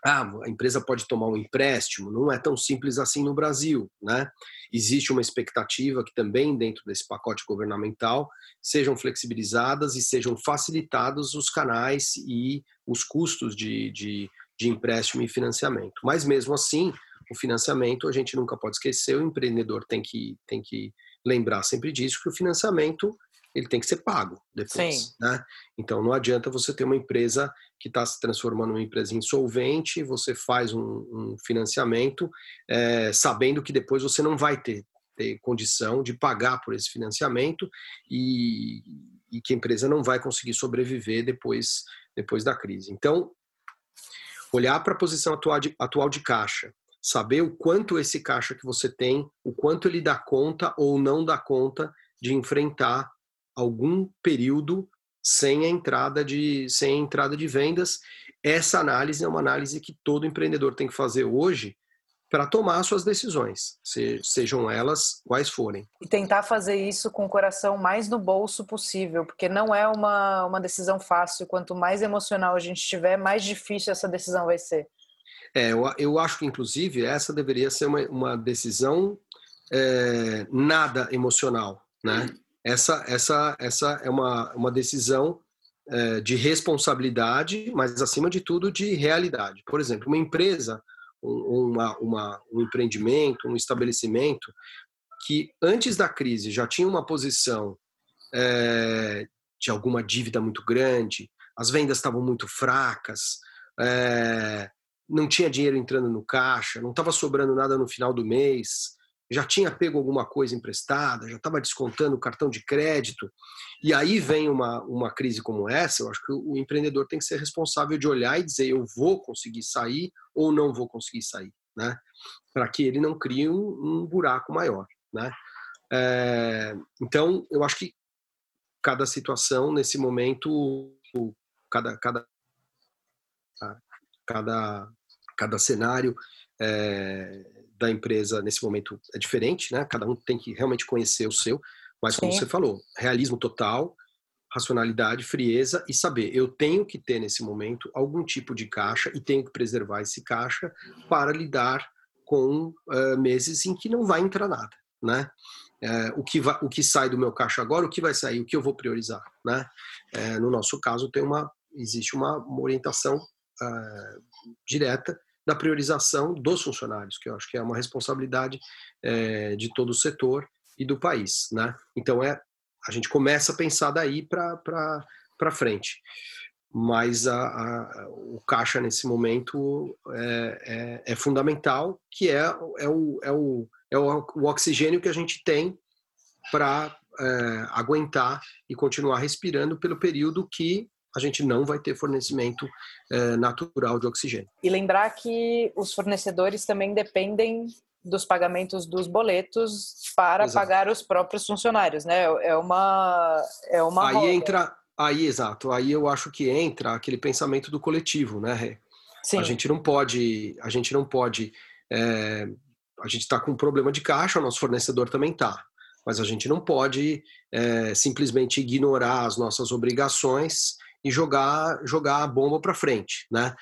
ah, a empresa pode tomar um empréstimo, não é tão simples assim no Brasil. Né? Existe uma expectativa que também, dentro desse pacote governamental, sejam flexibilizadas e sejam facilitados os canais e os custos de, de, de empréstimo e financiamento. Mas mesmo assim, o financiamento, a gente nunca pode esquecer, o empreendedor tem que, tem que lembrar sempre disso, que o financiamento ele tem que ser pago depois. Né? Então não adianta você ter uma empresa que está se transformando em uma empresa insolvente, você faz um, um financiamento é, sabendo que depois você não vai ter, ter condição de pagar por esse financiamento e, e que a empresa não vai conseguir sobreviver depois, depois da crise. Então, olhar para a posição atual de, atual de caixa, saber o quanto esse caixa que você tem, o quanto ele dá conta ou não dá conta de enfrentar algum período sem a entrada de sem a entrada de vendas. Essa análise é uma análise que todo empreendedor tem que fazer hoje para tomar suas decisões, sejam elas quais forem. E tentar fazer isso com o coração mais no bolso possível, porque não é uma, uma decisão fácil. Quanto mais emocional a gente tiver, mais difícil essa decisão vai ser. É, eu, eu acho que, inclusive, essa deveria ser uma, uma decisão é, nada emocional, né? Essa, essa, essa é uma, uma decisão é, de responsabilidade, mas, acima de tudo, de realidade. Por exemplo, uma empresa, um, uma, uma, um empreendimento, um estabelecimento que, antes da crise, já tinha uma posição é, de alguma dívida muito grande, as vendas estavam muito fracas, é, não tinha dinheiro entrando no caixa, não estava sobrando nada no final do mês, já tinha pego alguma coisa emprestada, já estava descontando o cartão de crédito, e aí vem uma, uma crise como essa, eu acho que o empreendedor tem que ser responsável de olhar e dizer eu vou conseguir sair ou não vou conseguir sair, né? Para que ele não crie um, um buraco maior, né? É, então, eu acho que cada situação nesse momento, cada, cada, cada cada cenário é, da empresa nesse momento é diferente, né? Cada um tem que realmente conhecer o seu, mas como Sim. você falou, realismo total, racionalidade, frieza e saber, eu tenho que ter nesse momento algum tipo de caixa e tenho que preservar esse caixa para lidar com uh, meses em que não vai entrar nada, né? É, o, que vai, o que sai do meu caixa agora, o que vai sair, o que eu vou priorizar, né? É, no nosso caso, tem uma, existe uma, uma orientação direta da priorização dos funcionários, que eu acho que é uma responsabilidade é, de todo o setor e do país, né? Então é a gente começa a pensar daí para frente, mas a, a, o caixa nesse momento é, é, é, fundamental, que é, é, o, é, o, é o, oxigênio que a gente tem para é, aguentar e continuar respirando pelo período que a gente não vai ter fornecimento é, natural de oxigênio. E lembrar que os fornecedores também dependem dos pagamentos dos boletos para Exato. pagar os próprios funcionários, né? É uma é uma aí roda. entra aí exato aí eu acho que entra aquele pensamento do coletivo, né? Sim. A gente não pode a gente não pode é, a gente está com um problema de caixa, o nosso fornecedor também está, mas a gente não pode é, simplesmente ignorar as nossas obrigações e jogar jogar a bomba para frente, né?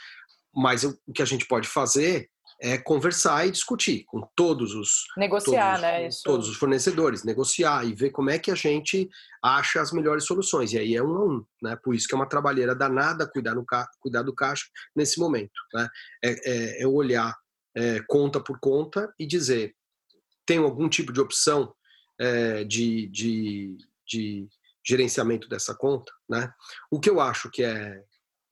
Mas o que a gente pode fazer é conversar e discutir com todos os negociar, todos, né? Isso. Todos os fornecedores, negociar e ver como é que a gente acha as melhores soluções. E aí é um a um, né? Por isso que é uma trabalheira danada cuidar, no ca... cuidar do caixa nesse momento, né? É, é, é olhar é, conta por conta e dizer tem algum tipo de opção é, de, de, de gerenciamento dessa conta, né? O que eu acho que é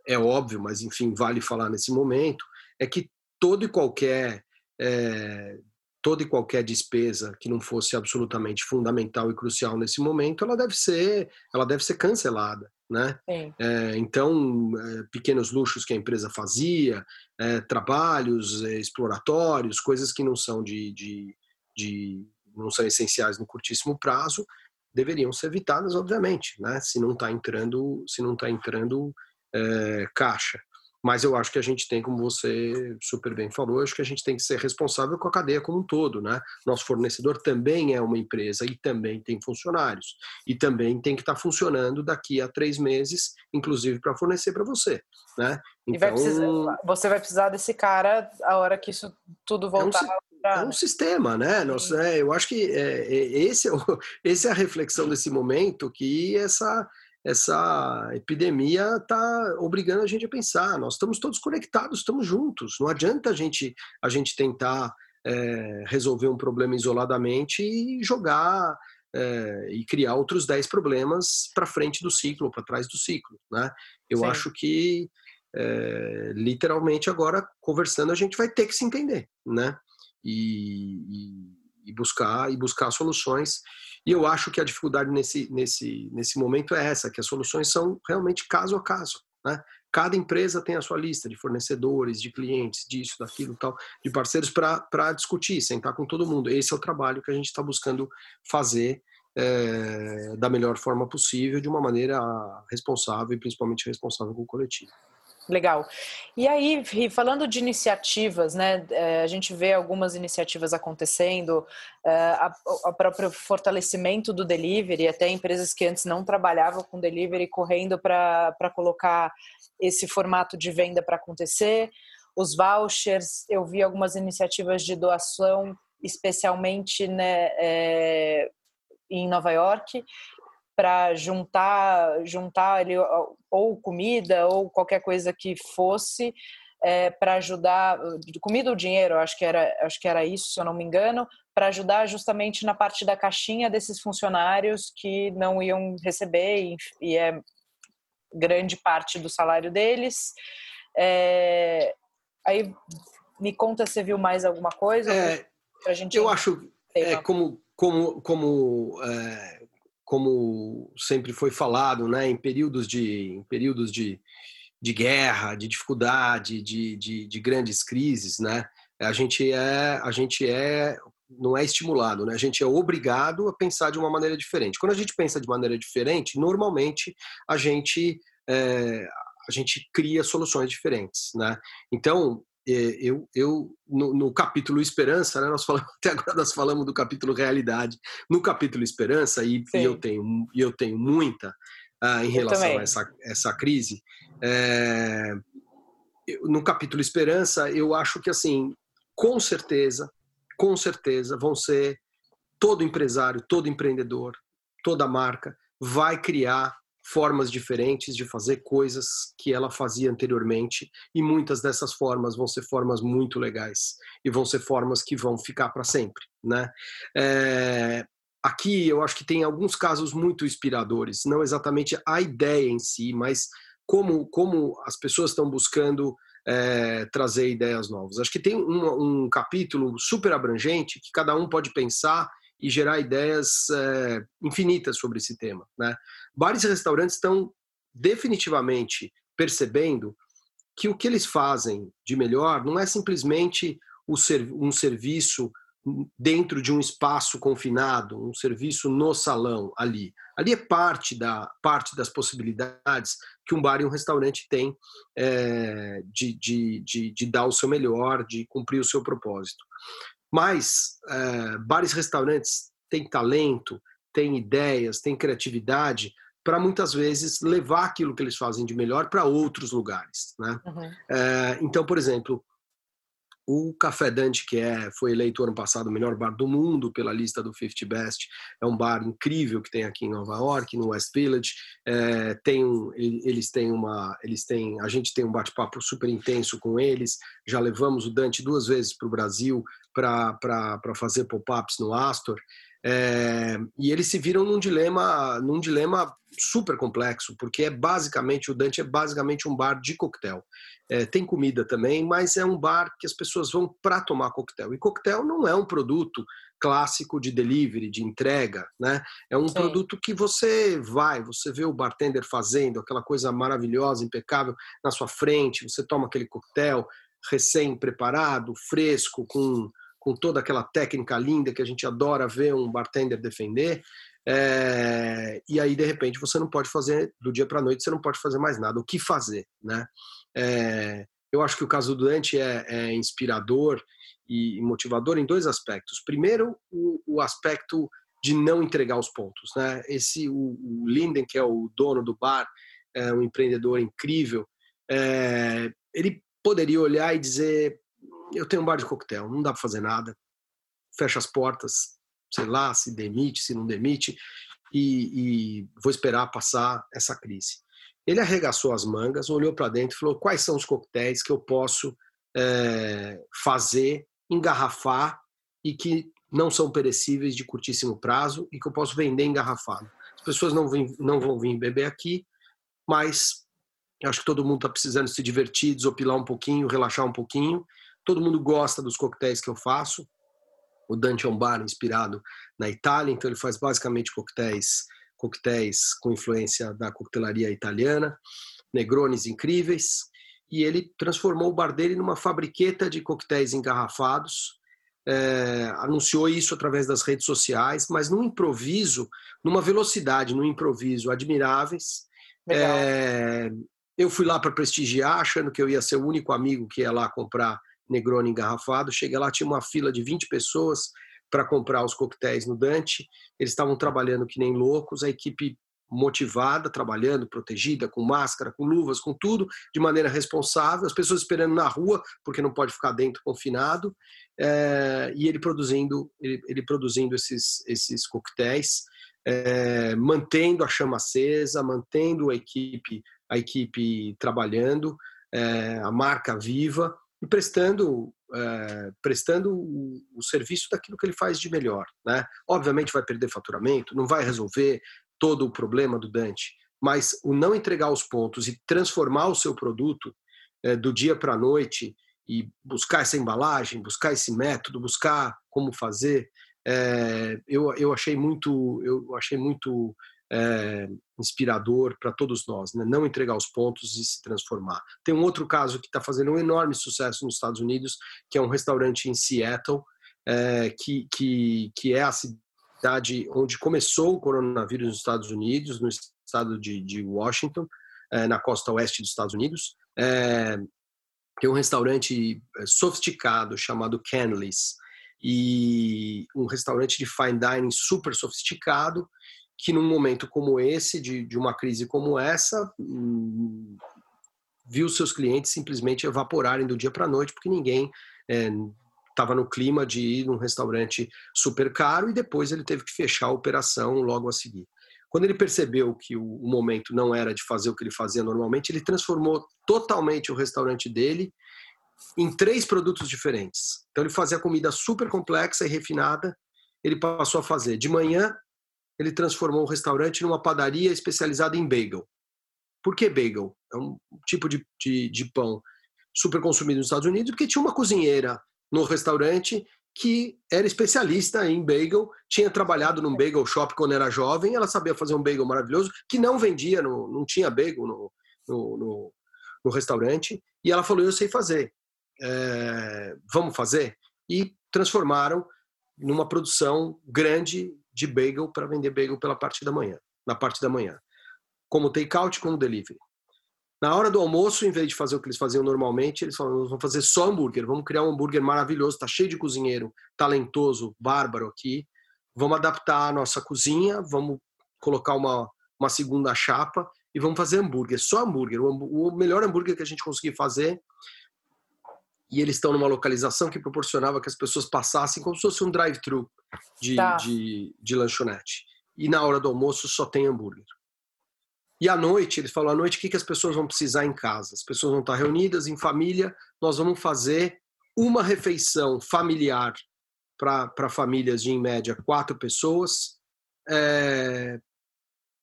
é óbvio, mas enfim vale falar nesse momento é que todo e qualquer é, toda e qualquer despesa que não fosse absolutamente fundamental e crucial nesse momento, ela deve ser, ela deve ser cancelada, né? É, então, é, pequenos luxos que a empresa fazia, é, trabalhos exploratórios, coisas que não são de, de, de, não são essenciais no curtíssimo prazo, deveriam ser evitadas, obviamente, né? Se não está entrando, se não está entrando caixa. Mas eu acho que a gente tem, como você super bem falou, acho que a gente tem que ser responsável com a cadeia como um todo, né? Nosso fornecedor também é uma empresa e também tem funcionários. E também tem que estar funcionando daqui a três meses, inclusive para fornecer para você, né? Então, vai precisar, você vai precisar desse cara a hora que isso tudo voltar. É um, é um sistema, né? Nossa, é, eu acho que é, é, esse, é o, esse é a reflexão desse momento que essa essa epidemia está obrigando a gente a pensar. Nós estamos todos conectados, estamos juntos. Não adianta a gente, a gente tentar é, resolver um problema isoladamente e jogar é, e criar outros 10 problemas para frente do ciclo, para trás do ciclo. Né? Eu Sim. acho que, é, literalmente, agora, conversando, a gente vai ter que se entender né? e, e, e buscar, e buscar soluções. E eu acho que a dificuldade nesse, nesse, nesse momento é essa, que as soluções são realmente caso a caso. Né? Cada empresa tem a sua lista de fornecedores, de clientes, disso, daquilo, tal, de parceiros para discutir, sentar com todo mundo. Esse é o trabalho que a gente está buscando fazer é, da melhor forma possível, de uma maneira responsável e principalmente responsável com o coletivo. Legal. E aí, falando de iniciativas, né, é, a gente vê algumas iniciativas acontecendo, é, o próprio fortalecimento do delivery, até empresas que antes não trabalhavam com delivery correndo para colocar esse formato de venda para acontecer. Os vouchers, eu vi algumas iniciativas de doação, especialmente né, é, em Nova York, para juntar juntar ali ou comida ou qualquer coisa que fosse é, para ajudar comida ou dinheiro acho que era acho que era isso se eu não me engano para ajudar justamente na parte da caixinha desses funcionários que não iam receber e, e é grande parte do salário deles. É, aí me conta se viu mais alguma coisa é, gente eu acho é, como como como é, como sempre foi falado, né, em períodos de, em períodos de, de guerra, de dificuldade, de, de, de grandes crises, né, a gente é, a gente é, não é estimulado, né, a gente é obrigado a pensar de uma maneira diferente. Quando a gente pensa de maneira diferente, normalmente a gente é, a gente cria soluções diferentes, né? Então, eu, eu no, no, capítulo Esperança, né, nós falamos, até agora nós falamos do capítulo Realidade. No capítulo Esperança, e, e eu, tenho, eu tenho muita uh, em relação a essa, essa crise, é, no capítulo Esperança, eu acho que, assim, com certeza, com certeza, vão ser todo empresário, todo empreendedor, toda marca vai criar formas diferentes de fazer coisas que ela fazia anteriormente e muitas dessas formas vão ser formas muito legais e vão ser formas que vão ficar para sempre, né? É, aqui eu acho que tem alguns casos muito inspiradores, não exatamente a ideia em si, mas como como as pessoas estão buscando é, trazer ideias novas. Acho que tem um, um capítulo super abrangente que cada um pode pensar e gerar ideias é, infinitas sobre esse tema. Né? Bares e restaurantes estão definitivamente percebendo que o que eles fazem de melhor não é simplesmente um serviço dentro de um espaço confinado, um serviço no salão ali. Ali é parte da parte das possibilidades que um bar e um restaurante têm é, de, de, de, de, dar o seu melhor, de cumprir o seu propósito. Mas é, bares e restaurantes têm talento, têm ideias, têm criatividade para muitas vezes levar aquilo que eles fazem de melhor para outros lugares. Né? Uhum. É, então, por exemplo, o Café Dante, que é, foi eleito ano passado o melhor bar do mundo pela lista do 50 Best, é um bar incrível que tem aqui em Nova York, no West Village. É, tem um, eles têm uma, eles têm, a gente tem um bate-papo super intenso com eles. Já levamos o Dante duas vezes para o Brasil para fazer pop-ups no Astor. É, e eles se viram num dilema, num dilema super complexo, porque é basicamente o Dante é basicamente um bar de coquetel. É, tem comida também, mas é um bar que as pessoas vão para tomar coquetel. E coquetel não é um produto clássico de delivery, de entrega, né? É um Sim. produto que você vai, você vê o bartender fazendo aquela coisa maravilhosa, impecável na sua frente, você toma aquele coquetel recém preparado, fresco, com com toda aquela técnica linda que a gente adora ver um bartender defender. É, e aí, de repente, você não pode fazer, do dia para a noite, você não pode fazer mais nada. O que fazer? Né? É, eu acho que o caso do Dante é, é inspirador e motivador em dois aspectos. Primeiro, o, o, aspecto de não entregar os pontos. Né? Esse, o, o, Linden, que é o dono do bar, é um empreendedor incrível, é, ele poderia olhar e dizer: Eu tenho um bar de coquetel, não dá para fazer nada, fecha as portas, sei lá, se demite, se não demite, e, e vou esperar passar essa crise. Ele arregaçou as mangas, olhou para dentro e falou: quais são os coquetéis que eu posso é, fazer, engarrafar e que não são perecíveis de curtíssimo prazo e que eu posso vender engarrafado. As pessoas não, vêm, não vão vir beber aqui, mas acho que todo mundo está precisando se divertir, desopilar um pouquinho, relaxar um pouquinho. Todo mundo gosta dos coquetéis que eu faço. O Dante é um bar inspirado na Itália, então ele faz basicamente coquetéis coquetéis com influência da coquetelaria italiana, negrones incríveis, e ele transformou o bar dele numa fabriqueta de coquetéis engarrafados. É, anunciou isso através das redes sociais, mas num improviso, numa velocidade, num improviso admiráveis. É, eu fui lá para prestigiar, achando que eu ia ser o único amigo que ia lá comprar Negroni engarrafado. Cheguei lá, tinha uma fila de 20 pessoas para comprar os coquetéis no Dante. Eles estavam trabalhando que nem loucos, a equipe motivada, trabalhando, protegida, com máscara, com luvas, com tudo, de maneira responsável, as pessoas esperando na rua, porque não pode ficar dentro confinado, é, e ele produzindo, ele, ele, produzindo esses, esses coquetéis, é, mantendo a chama acesa, mantendo a equipe, a equipe trabalhando, é, a marca viva, e prestando, é, prestando o, o, serviço daquilo que ele faz de melhor. Né? Obviamente vai perder faturamento, não vai resolver todo o problema do Dante, mas o não entregar os pontos e transformar o seu produto é, do dia para a noite e buscar essa embalagem, buscar esse método, buscar como fazer, é, eu, eu achei muito, eu achei muito inspirador para todos nós, né? não entregar os pontos e se transformar. Tem um outro caso que está fazendo um enorme sucesso nos Estados Unidos, que é um restaurante em Seattle, é, que, que, que é a cidade onde começou o coronavírus nos Estados Unidos, no estado de, de Washington, é, na costa oeste dos Estados Unidos. É, tem um restaurante é, sofisticado chamado Kenley's, e um restaurante de fine dining super sofisticado, que num momento como esse, de, de uma crise como essa, hum, viu seus clientes simplesmente evaporarem do dia para a noite, porque ninguém estava é, no clima de ir num restaurante super caro e depois ele teve que fechar a operação logo a seguir. Quando ele percebeu que o, o momento não era de fazer o que ele fazia normalmente, ele transformou totalmente o restaurante dele em três produtos diferentes. Então ele fazia comida super complexa e refinada, ele passou a fazer de manhã ele transformou o restaurante numa padaria especializada em bagel. Por que bagel? É um tipo de, de, de pão super consumido nos Estados Unidos, porque tinha uma cozinheira no restaurante que era especialista em bagel, tinha trabalhado num bagel shop quando era jovem, ela sabia fazer um bagel maravilhoso, que não vendia, no, não tinha bagel no, no, no, no, restaurante, e ela falou: Eu sei fazer, é, vamos fazer? E transformaram numa produção grande de bagel para vender bagel pela parte da manhã, na parte da manhã, como take-out, como delivery. Na hora do almoço, em vez de fazer o que eles faziam normalmente, eles falaram: vamos fazer só hambúrguer, vamos criar um hambúrguer maravilhoso, está cheio de cozinheiro talentoso, bárbaro aqui. Vamos adaptar a nossa cozinha, vamos colocar uma, uma segunda chapa e vamos fazer hambúrguer, só hambúrguer, o, o melhor hambúrguer que a gente conseguir fazer. E eles estão numa localização que proporcionava que as pessoas passassem como se fosse um drive-thru de, tá. de, de lanchonete. E na hora do almoço só tem hambúrguer. E à noite, eles falam, à noite, o que, que as pessoas vão precisar em casa? As pessoas vão estar reunidas em família, nós vamos fazer uma refeição familiar para famílias de, em média, quatro pessoas. É,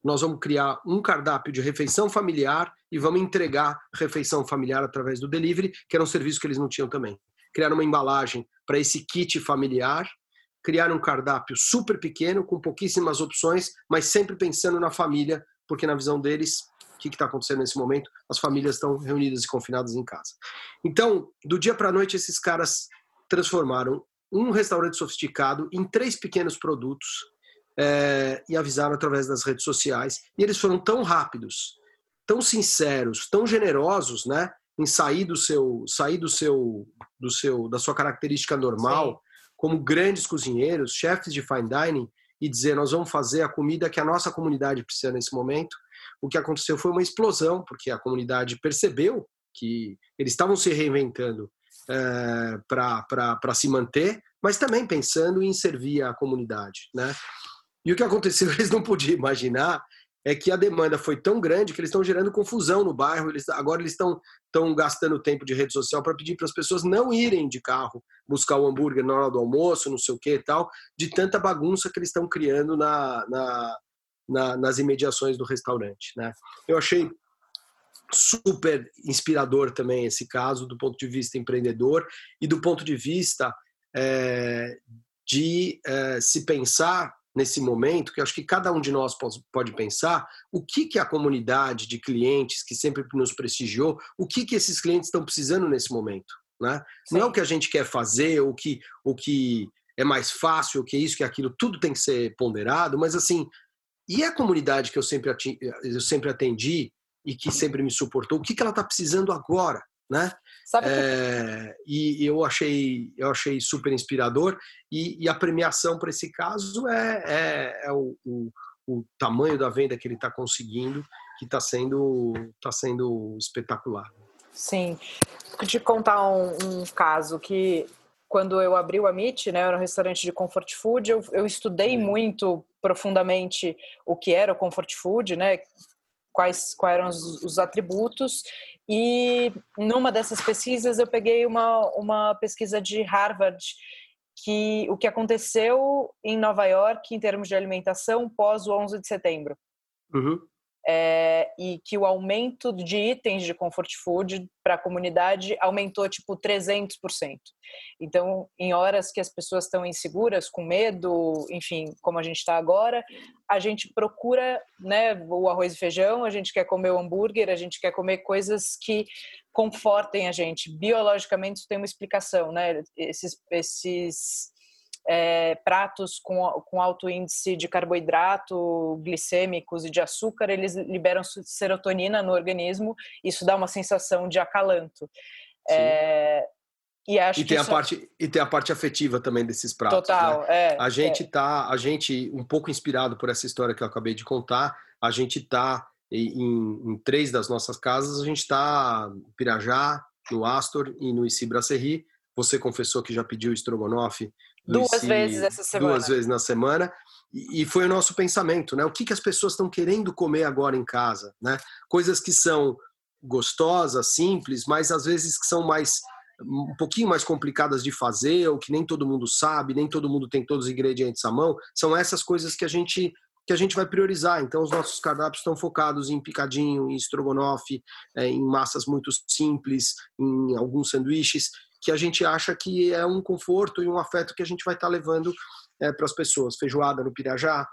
nós vamos criar um cardápio de refeição familiar e vamos entregar refeição familiar através do delivery, que era um serviço que eles não tinham também. Criar uma embalagem para esse kit familiar, criar um cardápio super pequeno, com pouquíssimas opções, mas sempre pensando na família porque na visão deles, o que está acontecendo nesse momento? As famílias estão reunidas e confinadas em casa. Então, do dia para a noite, esses caras transformaram um restaurante sofisticado em três pequenos produtos é, e avisaram através das redes sociais. E eles foram tão rápidos, tão sinceros, tão generosos, né, em sair do seu, sair do seu, do seu, da sua característica normal, Sim. como grandes cozinheiros, chefes de fine dining, e dizer nós vamos fazer a comida que a nossa comunidade precisa nesse momento. O que aconteceu foi uma explosão, porque a comunidade percebeu que eles estavam se reinventando é, para se manter, mas também pensando em servir a comunidade. Né? E o que aconteceu, eles não podiam imaginar é que a demanda foi tão grande que eles estão gerando confusão no bairro. Eles, agora eles estão, estão gastando tempo de rede social para pedir para as pessoas não irem de carro buscar o hambúrguer na hora do almoço, não sei o que e tal, de tanta bagunça que eles estão criando na, na, na, nas imediações do restaurante. Né? Eu achei super inspirador também esse caso, do ponto de vista empreendedor e do ponto de vista é, de é, se pensar nesse momento, que acho que cada um de nós pode pensar, o que, que a comunidade de clientes que sempre nos prestigiou, o que, que esses clientes estão precisando nesse momento. Né? Não é o que a gente quer fazer, o que, o que é mais fácil, o que é isso, que é aquilo, tudo tem que ser ponderado, mas assim, e a comunidade que eu sempre, eu sempre atendi e que sempre me suportou, o que, que ela está precisando agora? Né? Sabe é, que... E eu achei, eu achei super inspirador e, e a premiação para esse caso é, é, é o, o, o, tamanho da venda que ele está conseguindo, que está sendo, tá sendo espetacular. Sim, vou te contar um, um, caso que quando eu abri o Amit, né, era um restaurante de comfort food, eu, eu estudei muito profundamente o que era o comfort food, né, quais, quais eram os, os atributos e numa dessas pesquisas eu peguei uma, uma pesquisa de Harvard que o que aconteceu em Nova York em termos de alimentação pós o 11 de setembro. Uhum é, e que o aumento de itens de comfort food para a comunidade aumentou tipo 300%. Então, em horas que as pessoas estão inseguras, com medo, enfim, como a gente está agora, a gente procura né, o arroz e feijão, a gente quer comer o hambúrguer, a gente quer comer coisas que confortem a gente. Biologicamente, isso tem uma explicação, né? Esses, esses é, pratos com, com alto índice de carboidrato, glicêmicos e de açúcar, eles liberam serotonina no organismo, isso dá uma sensação de acalanto. É, e, acho e tem a é parte e tem a parte afetiva também desses pratos. Total, né? é, a gente é. tá, a gente um pouco inspirado por essa história que eu acabei de contar, a gente tá em, em três das nossas casas, a gente está em Pirajá, no Astor e no Isi Brasserie. Você confessou que já pediu estrogonofe Duas vezes essa semana. Duas vezes na semana. E, foi o nosso pensamento, né? O que, que as pessoas estão querendo comer agora em casa, né? Coisas que são gostosas, simples, mas às vezes que são mais um pouquinho mais complicadas de fazer, ou que nem todo mundo sabe, nem todo mundo tem todos os ingredientes à mão, são essas coisas que a gente que a gente vai priorizar. Então, os nossos cardápios estão focados em picadinho, em estrogonofe, é, em massas muito simples, em alguns sanduíches, que a gente acha que é um conforto e um afeto que a gente vai estar tá levando é, para as pessoas. Feijoada no Pirajá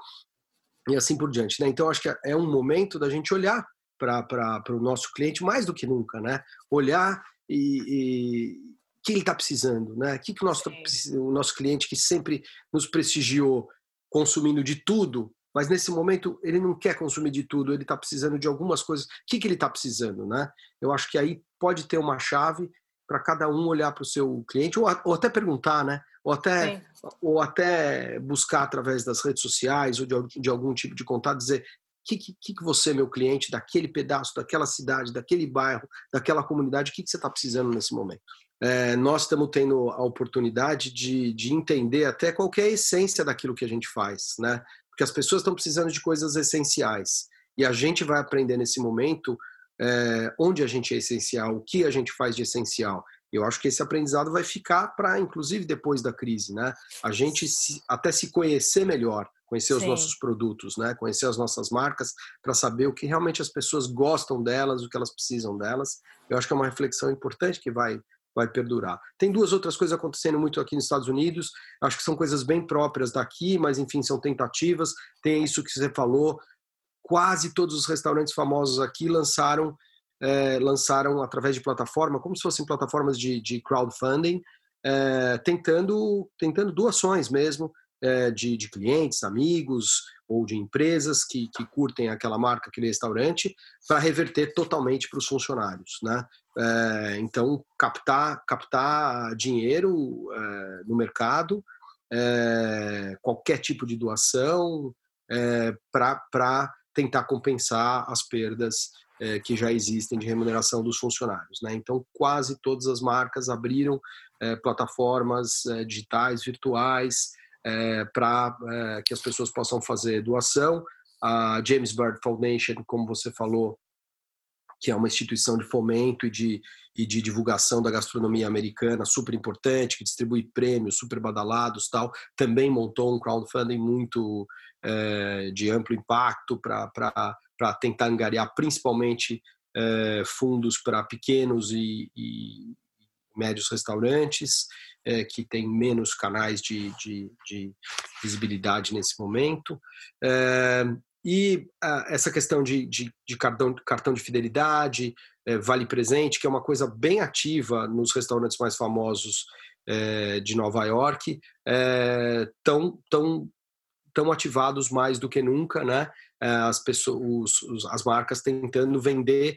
e assim por diante. Né? Então, acho que é um momento da gente olhar para o nosso cliente mais do que nunca, né? Olhar e, e que ele está precisando, né? O que, que o, nosso, o nosso cliente que sempre nos prestigiou consumindo de tudo, mas nesse momento ele não quer consumir de tudo, ele está precisando de algumas coisas. O que, que ele está precisando, né? Eu acho que aí pode ter uma chave para cada um olhar para o seu cliente ou, ou, até perguntar, né? Ou até, ou até buscar através das redes sociais ou de, de algum tipo de contato dizer que, que, que você, meu cliente, daquele pedaço, daquela cidade, daquele bairro, daquela comunidade, o que, que você está precisando nesse momento? É, nós estamos tendo a oportunidade de, de entender até qual é a essência daquilo que a gente faz, né? Porque as pessoas estão precisando de coisas essenciais. E a gente vai aprender nesse momento é, onde a gente é essencial, o que a gente faz de essencial. Eu acho que esse aprendizado vai ficar para, inclusive, depois da crise, né? A gente se, até se conhecer melhor, conhecer Sim. os nossos produtos, né? Conhecer as nossas marcas para saber o que realmente as pessoas gostam delas, o que elas precisam delas. Eu acho que é uma reflexão importante que vai vai perdurar. Tem duas outras coisas acontecendo muito aqui nos Estados Unidos. Acho que são coisas bem próprias daqui, mas enfim são tentativas. Tem isso que você falou. Quase todos os restaurantes famosos aqui lançaram é, lançaram através de plataforma, como se fossem plataformas de, de crowdfunding, é, tentando tentando doações mesmo é, de, de, clientes, amigos ou de empresas que, que curtem aquela marca, aquele restaurante, para reverter totalmente para os funcionários. Né? Então, captar, captar dinheiro no mercado, qualquer tipo de doação, para tentar compensar as perdas é, que já existem de remuneração dos funcionários. Né? Então, quase todas as marcas abriram plataformas digitais, virtuais, para que as pessoas possam fazer doação. A James Bird Foundation, como você falou, que é uma instituição de fomento e de, e de divulgação da gastronomia americana super importante, que distribui prêmios super badalados tal, também montou um crowdfunding muito é, de amplo impacto para tentar angariar principalmente é, fundos para pequenos e, e médios restaurantes é, que tem menos canais de, de, de visibilidade nesse momento. E ah, essa questão de, de, cartão, cartão de fidelidade, vale presente, que é uma coisa bem ativa nos restaurantes mais famosos de Nova York, estão é, tão, tão ativados mais do que nunca, né? É, as pessoas, as marcas tentando vender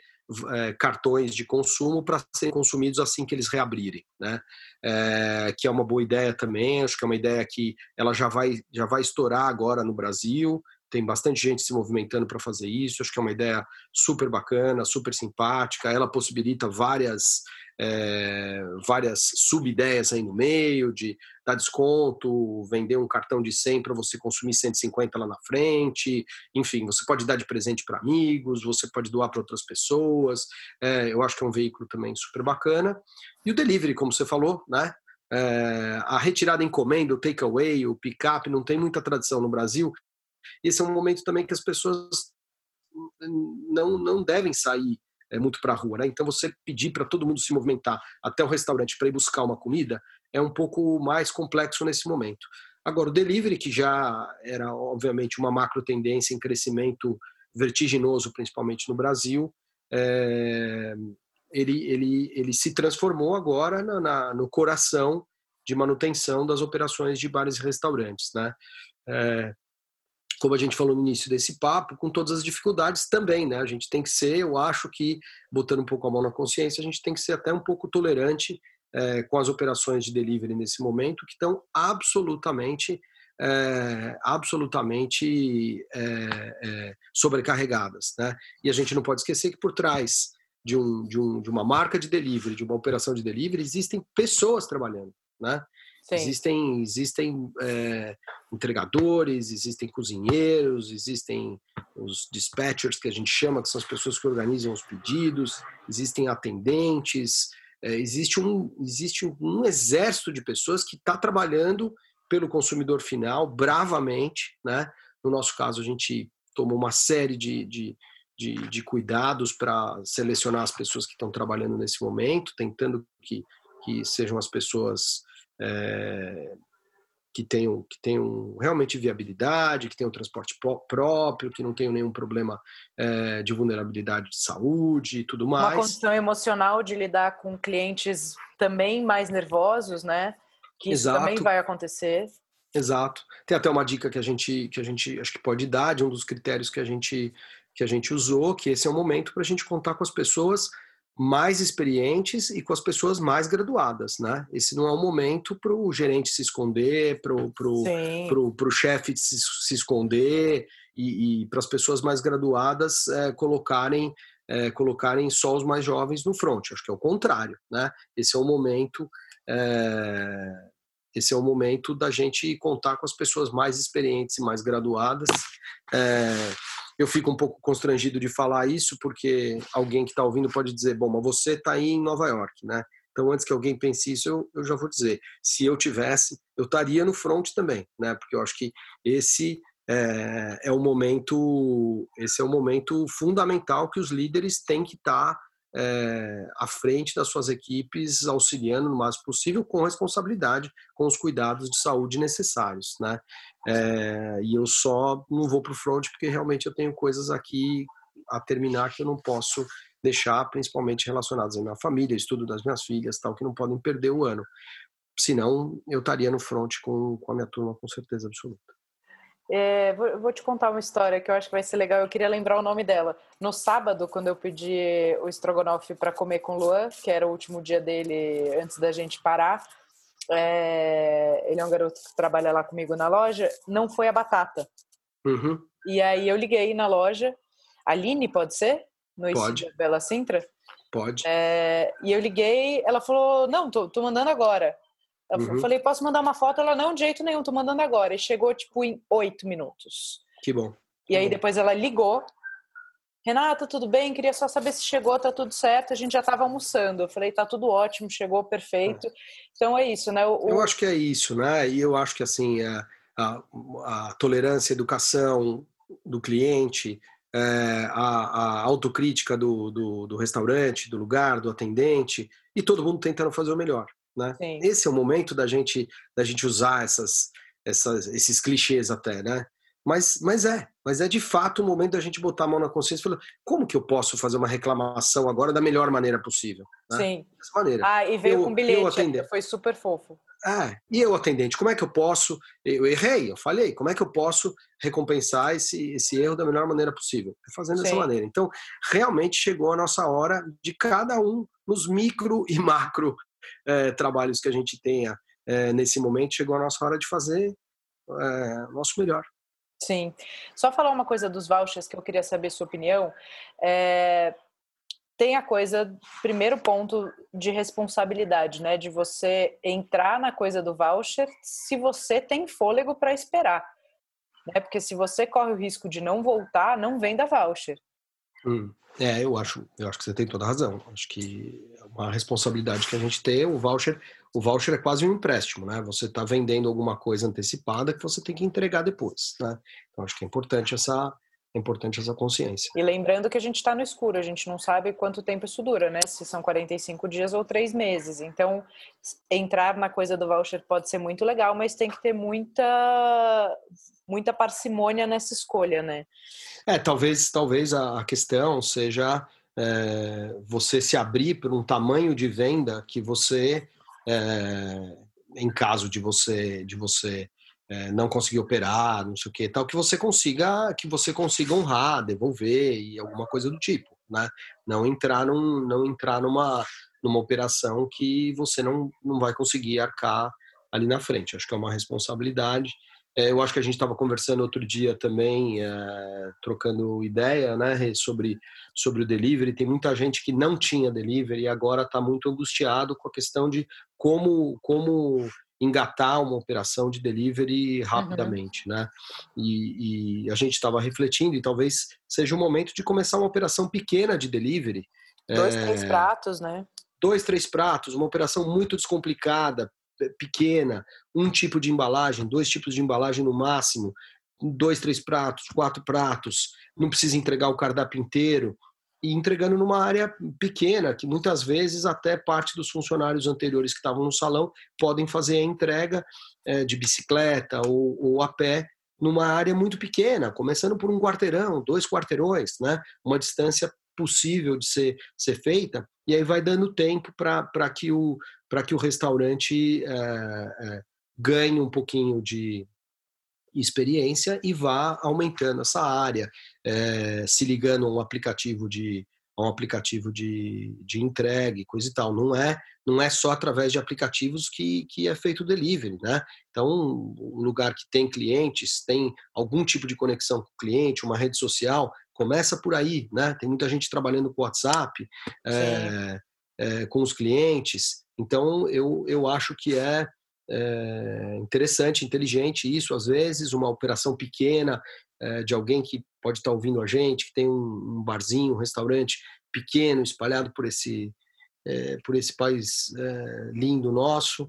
é, cartões de consumo para serem consumidos assim que eles reabrirem, né? É, que é uma boa ideia também. Acho que é uma ideia que ela já vai já vai estourar agora no Brasil. Tem bastante gente se movimentando para fazer isso. Acho que é uma ideia super bacana, super simpática. Ela possibilita várias é, várias sub-ideias aí no meio, de dar desconto, vender um cartão de 100 para você consumir 150 lá na frente, enfim, você pode dar de presente para amigos, você pode doar para outras pessoas, é, eu acho que é um veículo também super bacana. E o delivery, como você falou, né? É, a retirada encomenda, o takeaway, o pick-up, não tem muita tradição no Brasil. Esse é um momento também que as pessoas não, não devem sair é, muito para a rua. Né? Então, você pedir para todo mundo se movimentar até o restaurante para ir buscar uma comida é um pouco mais complexo nesse momento. Agora, o delivery, que já era, obviamente, uma macro tendência em crescimento vertiginoso, principalmente no Brasil, é, ele, ele, ele se transformou agora na, na, no coração de manutenção das operações de bares e restaurantes. Né? É, como a gente falou no início desse papo, com todas as dificuldades também, né? A gente tem que ser, eu acho que, botando um pouco a mão na consciência, a gente tem que ser até um pouco tolerante é, com as operações de delivery nesse momento, que estão absolutamente, é, absolutamente é, sobrecarregadas, né? E a gente não pode esquecer que por trás de, um, de, um, de uma marca de delivery, de uma operação de delivery, existem pessoas trabalhando, né? Sim. Existem, existem é, entregadores, existem cozinheiros, existem os dispatchers que a gente chama, que são as pessoas que organizam os pedidos, existem atendentes, é, existe, um, existe um exército de pessoas que está trabalhando pelo consumidor final bravamente. Né? No nosso caso, a gente tomou uma série de, de, de, de cuidados para selecionar as pessoas que estão trabalhando nesse momento, tentando que que sejam as pessoas é, que tenham, que tenham realmente viabilidade, que tenham transporte próprio, que não tenham nenhum problema é, de vulnerabilidade de saúde e tudo mais. Uma condição emocional de lidar com clientes também mais nervosos, né? Que isso Exato. também vai acontecer. Exato. Tem até uma dica que a gente, que a gente acho que pode dar de um dos critérios que a gente que a gente usou, que esse é o momento para a gente contar com as pessoas mais experientes e com as pessoas mais graduadas, né? Esse não é o momento para o gerente se esconder, para o pro, pro, pro chefe se, se esconder e, e para as pessoas mais graduadas é, colocarem é, colocarem só os mais jovens no front. Acho que é o contrário, né? Esse é o momento é, esse é o momento da gente contar com as pessoas mais experientes e mais graduadas. Eu fico um pouco constrangido de falar isso, porque alguém que está ouvindo pode dizer: bom, mas você está aí em Nova York, né? Então, antes que alguém pense isso, eu, eu já vou dizer: se eu tivesse, eu estaria no front também, né? Porque eu acho que esse é, é o momento, esse é o momento fundamental que os líderes têm que estar tá é, à frente das suas equipes, auxiliando no máximo possível, com responsabilidade, com os cuidados de saúde necessários. Né? É, e eu só não vou para o front porque realmente eu tenho coisas aqui a terminar que eu não posso deixar, principalmente relacionadas à minha família, estudo das minhas filhas, tal, que não podem perder o ano. Senão, eu estaria no front com, com a minha turma, com certeza absoluta. É, vou, vou, te contar uma história que eu acho que vai ser legal. Eu queria lembrar o nome dela. No sábado, quando eu pedi o estrogonofe para comer com o Luan, que era o último dia dele antes da gente parar, é, ele é um garoto que trabalha lá comigo na loja, não foi a batata. Uhum. E aí eu liguei na loja. Aline, pode ser? No pode. Bela Sintra? Pode. É, e eu liguei, ela falou: Não, tô, tô mandando agora. Eu uhum. falei, posso mandar uma foto? Ela, não, de jeito nenhum, tô mandando agora. E chegou, tipo, em oito minutos. Que bom. Que e aí bom. depois ela ligou. Renata, tudo bem? Queria só saber se chegou, tá tudo certo. A gente já estava almoçando. Eu falei, tá tudo ótimo, chegou perfeito. É. Então é isso, né? O, eu acho que é isso, né? E eu acho que assim a, a, a tolerância, a educação do cliente, é, a, a, autocrítica do, do, do, restaurante, do lugar, do atendente, e todo mundo tentando fazer o melhor. Né? Esse é o momento da gente, da gente usar essas, essas, esses clichês até, né? Mas, mas é, mas é de fato o momento da gente botar a mão na consciência e falar, como que eu posso fazer uma reclamação agora da melhor maneira possível? Né? Sim. Dessa maneira. Ah, e veio eu, com bilhete, foi super fofo. É, e eu, atendente, como é que eu posso? Eu errei, eu falhei, como é que eu posso recompensar esse, esse erro da melhor maneira possível? É fazendo Sim. dessa maneira. Então, realmente chegou a nossa hora de cada um, nos micro e macro é, trabalhos que a gente tenha é, nesse momento, chegou a nossa hora de fazer é, o nosso melhor. Sim. Só falar uma coisa dos vouchers que eu queria saber sua opinião. É, tem a coisa, primeiro ponto de responsabilidade, né? De você entrar na coisa do voucher se você tem fôlego para esperar. Né? Porque se você corre o risco de não voltar, não venda voucher. Hum. É, eu acho, eu acho que você tem toda a razão. Acho que é uma responsabilidade que a gente tem. O voucher, o voucher é quase um empréstimo, né? Você está vendendo alguma coisa antecipada que você tem que entregar depois, né? Então acho que é importante essa, é importante essa consciência. E lembrando que a gente está no escuro, a gente não sabe quanto tempo isso dura, né? Se são 45 dias ou três meses. Então, entrar na coisa do voucher pode ser muito legal, mas tem que ter muita muita parcimônia nessa escolha, né? É, talvez, talvez a questão seja é, você se abrir por um tamanho de venda que você, é, em caso de você, de você é, não conseguir operar, não sei o que, tal, que você consiga, que você consiga honrar, devolver e alguma coisa do tipo, né? Não entrar num, não entrar numa, numa operação que você não, não vai conseguir arcar ali na frente. Acho que é uma responsabilidade. É, eu acho que a gente estava conversando outro dia também, é, trocando ideia, né, sobre, sobre o delivery. Tem muita gente que não tinha delivery e agora está muito angustiado com a questão de como, como engatar uma operação de delivery rapidamente, uhum. né? E, e, a gente estava refletindo e talvez seja o momento de começar uma operação pequena de delivery. Dois, é, três pratos, né? Dois, três pratos, uma operação muito descomplicada, pequena, um tipo de embalagem, dois tipos de embalagem no máximo, dois, três pratos, quatro pratos, não precisa entregar o cardápio inteiro e entregando numa área pequena, que muitas vezes até parte dos funcionários anteriores que estavam no salão podem fazer a entrega é, de bicicleta ou, ou a pé numa área muito pequena, começando por um quarteirão, dois quarteirões, né? uma distância possível de ser, ser feita, e aí vai dando tempo para que, o, que o restaurante é, é, ganhe um pouquinho de experiência e vá aumentando essa área, é, se ligando a um aplicativo de um aplicativo de, de entrega e coisa e tal. Não é não é só através de aplicativos que, que é feito o delivery, né? Então, um lugar que tem clientes, tem algum tipo de conexão com o cliente, uma rede social, começa por aí, né? Tem muita gente trabalhando com WhatsApp, é, é, com os clientes. Então, eu, eu acho que é, é interessante, inteligente isso, às vezes, uma operação pequena é, de alguém que pode estar ouvindo a gente, que tem um, um barzinho, um restaurante pequeno, espalhado por esse é, por esse país lindo nosso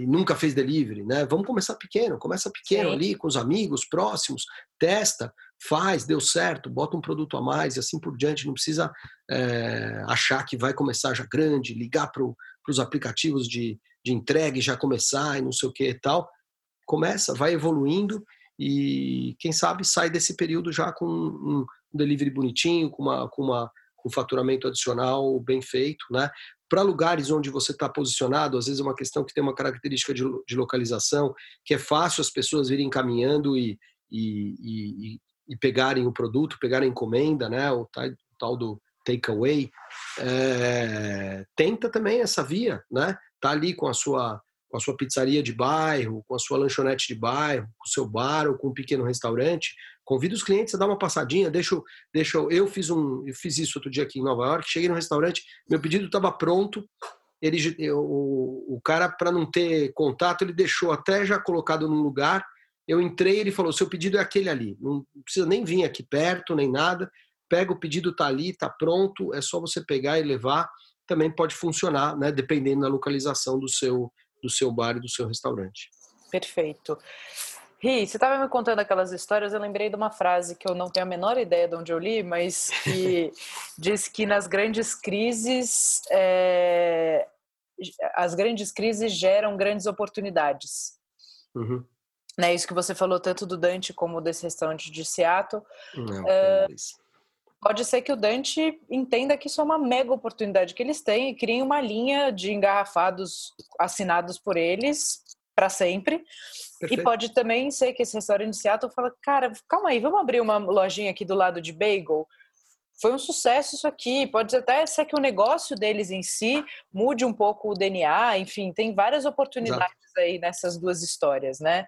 e nunca fez delivery, né? Vamos começar pequeno, começa pequeno Sim. ali com os amigos próximos, testa, faz, deu certo, bota um produto a mais e assim por diante. Não precisa achar que vai começar já grande, ligar para os aplicativos de, de entrega já começar e não sei o que e tal. Começa, vai evoluindo e quem sabe sai desse período já com um delivery bonitinho, com uma, com uma um faturamento adicional bem feito, né? Para lugares onde você está posicionado, às vezes é uma questão que tem uma característica de, de localização, que é fácil as pessoas virem caminhando e, e, e, e pegarem o produto, pegarem encomenda, né? O tal, o tal do takeaway. É, tenta também essa via, né? Tá ali com a sua com a sua pizzaria de bairro, com a sua lanchonete de bairro, com o seu bar ou com um pequeno restaurante, Convido os clientes a dar uma passadinha, deixa, deixa eu fiz um, eu fiz isso outro dia aqui em Nova York, cheguei no restaurante, meu pedido estava pronto, ele, o, o cara para não ter contato, ele deixou até já colocado num lugar. Eu entrei, ele falou: "Seu pedido é aquele ali, não precisa nem vir aqui perto nem nada. Pega o pedido tá ali, tá pronto, é só você pegar e levar. Também pode funcionar, né, dependendo da localização do seu do seu bar e do seu restaurante. Perfeito. Ri, você estava me contando aquelas histórias, eu lembrei de uma frase que eu não tenho a menor ideia de onde eu li, mas que diz que nas grandes crises, é, as grandes crises geram grandes oportunidades. Uhum. Né, isso que você falou tanto do Dante como desse restaurante de Seattle. Não, é, pode ser que o Dante entenda que isso é uma mega oportunidade que eles têm e criem uma linha de engarrafados assinados por eles para sempre. Perfeito. E pode também ser que esse restaurante de Seattle fala, cara, calma aí, vamos abrir uma lojinha aqui do lado de bagel. Foi um sucesso isso aqui. Pode até ser que o negócio deles em si mude um pouco o DNA. Enfim, tem várias oportunidades Exato. aí nessas duas histórias, né?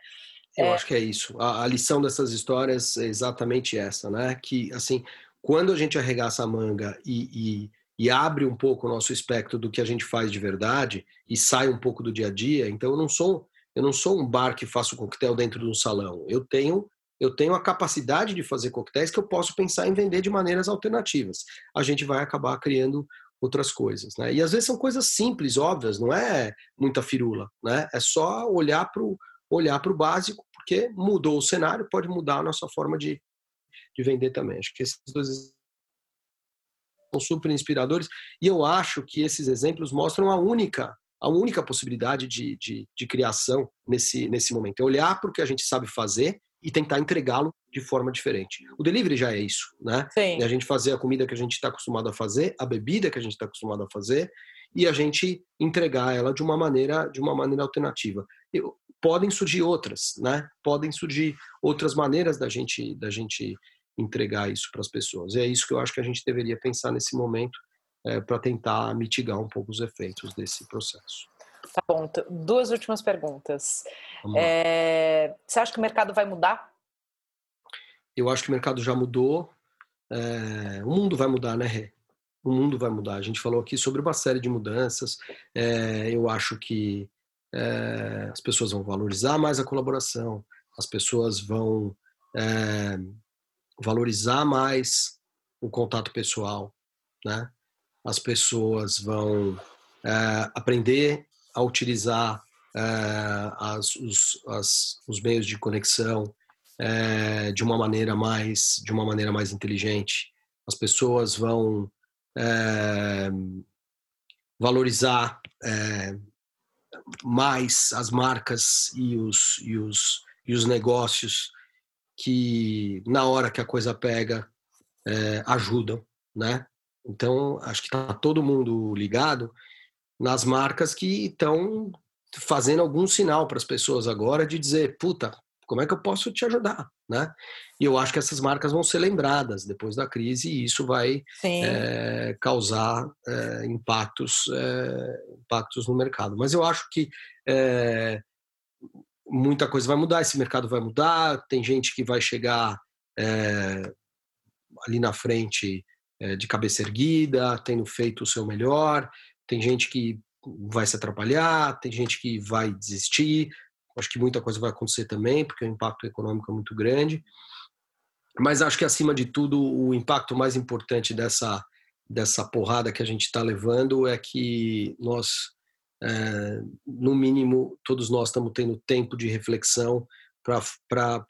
Eu é... acho que é isso. A, a, lição dessas histórias é exatamente essa, né? Que, assim, quando a gente arregaça a manga e, e, e abre um pouco o nosso espectro do que a gente faz de verdade e sai um pouco do dia a dia, então eu não sou eu não sou um bar que faço coquetel dentro de um salão. Eu tenho eu tenho a capacidade de fazer coquetéis que eu posso pensar em vender de maneiras alternativas. A gente vai acabar criando outras coisas, né? E às vezes são coisas simples, óbvias, não é muita firula, né? É só olhar para o olhar para o básico, porque mudou o cenário, pode mudar a nossa forma de, de vender também. Acho que esses dois são super inspiradores e eu acho que esses exemplos mostram a única a única possibilidade de, de, de criação nesse, nesse momento. É olhar para o que a gente sabe fazer e tentar entregá-lo de forma diferente. O delivery já é isso, né? Sim. a gente fazer a comida que a gente está acostumado a fazer, a bebida que a gente está acostumado a fazer e a gente entregar ela de uma maneira de uma maneira alternativa. E podem surgir outras, né? Podem surgir outras maneiras da gente da gente entregar isso para as pessoas. E é isso que eu acho que a gente deveria pensar nesse momento é, para tentar mitigar um pouco os efeitos desse processo. Tá bom. Duas últimas perguntas. É, você acha que o mercado vai mudar? Eu acho que o mercado já mudou. É, o mundo vai mudar, né, Rê? O mundo vai mudar. A gente falou aqui sobre uma série de mudanças. É, eu acho que é, as pessoas vão valorizar mais a colaboração, as pessoas vão é, valorizar mais o contato pessoal, né? as pessoas vão é, aprender a utilizar é, as, os, as, os, meios de conexão é, de uma maneira mais de uma maneira mais inteligente. as pessoas vão é, valorizar é, mais as marcas e os, e, os, e os negócios que, na hora que a coisa pega, é, ajudam, né? Então, acho que está todo mundo ligado nas marcas que estão fazendo algum sinal para as pessoas agora de dizer, puta, como é que eu posso te ajudar, né? E eu acho que essas marcas vão ser lembradas depois da crise e isso vai é, causar é, impactos, é, impactos no mercado. Mas eu acho que muita coisa vai mudar, esse mercado vai mudar, tem gente que vai chegar ali na frente de cabeça erguida, tendo feito o seu melhor, tem gente que vai se atrapalhar, tem gente que vai desistir. Acho que muita coisa vai acontecer também, porque o impacto econômico é muito grande. Mas acho que, acima de tudo, o impacto mais importante dessa, dessa porrada que a gente está levando é que nós, é, no mínimo, todos nós estamos tendo tempo de reflexão para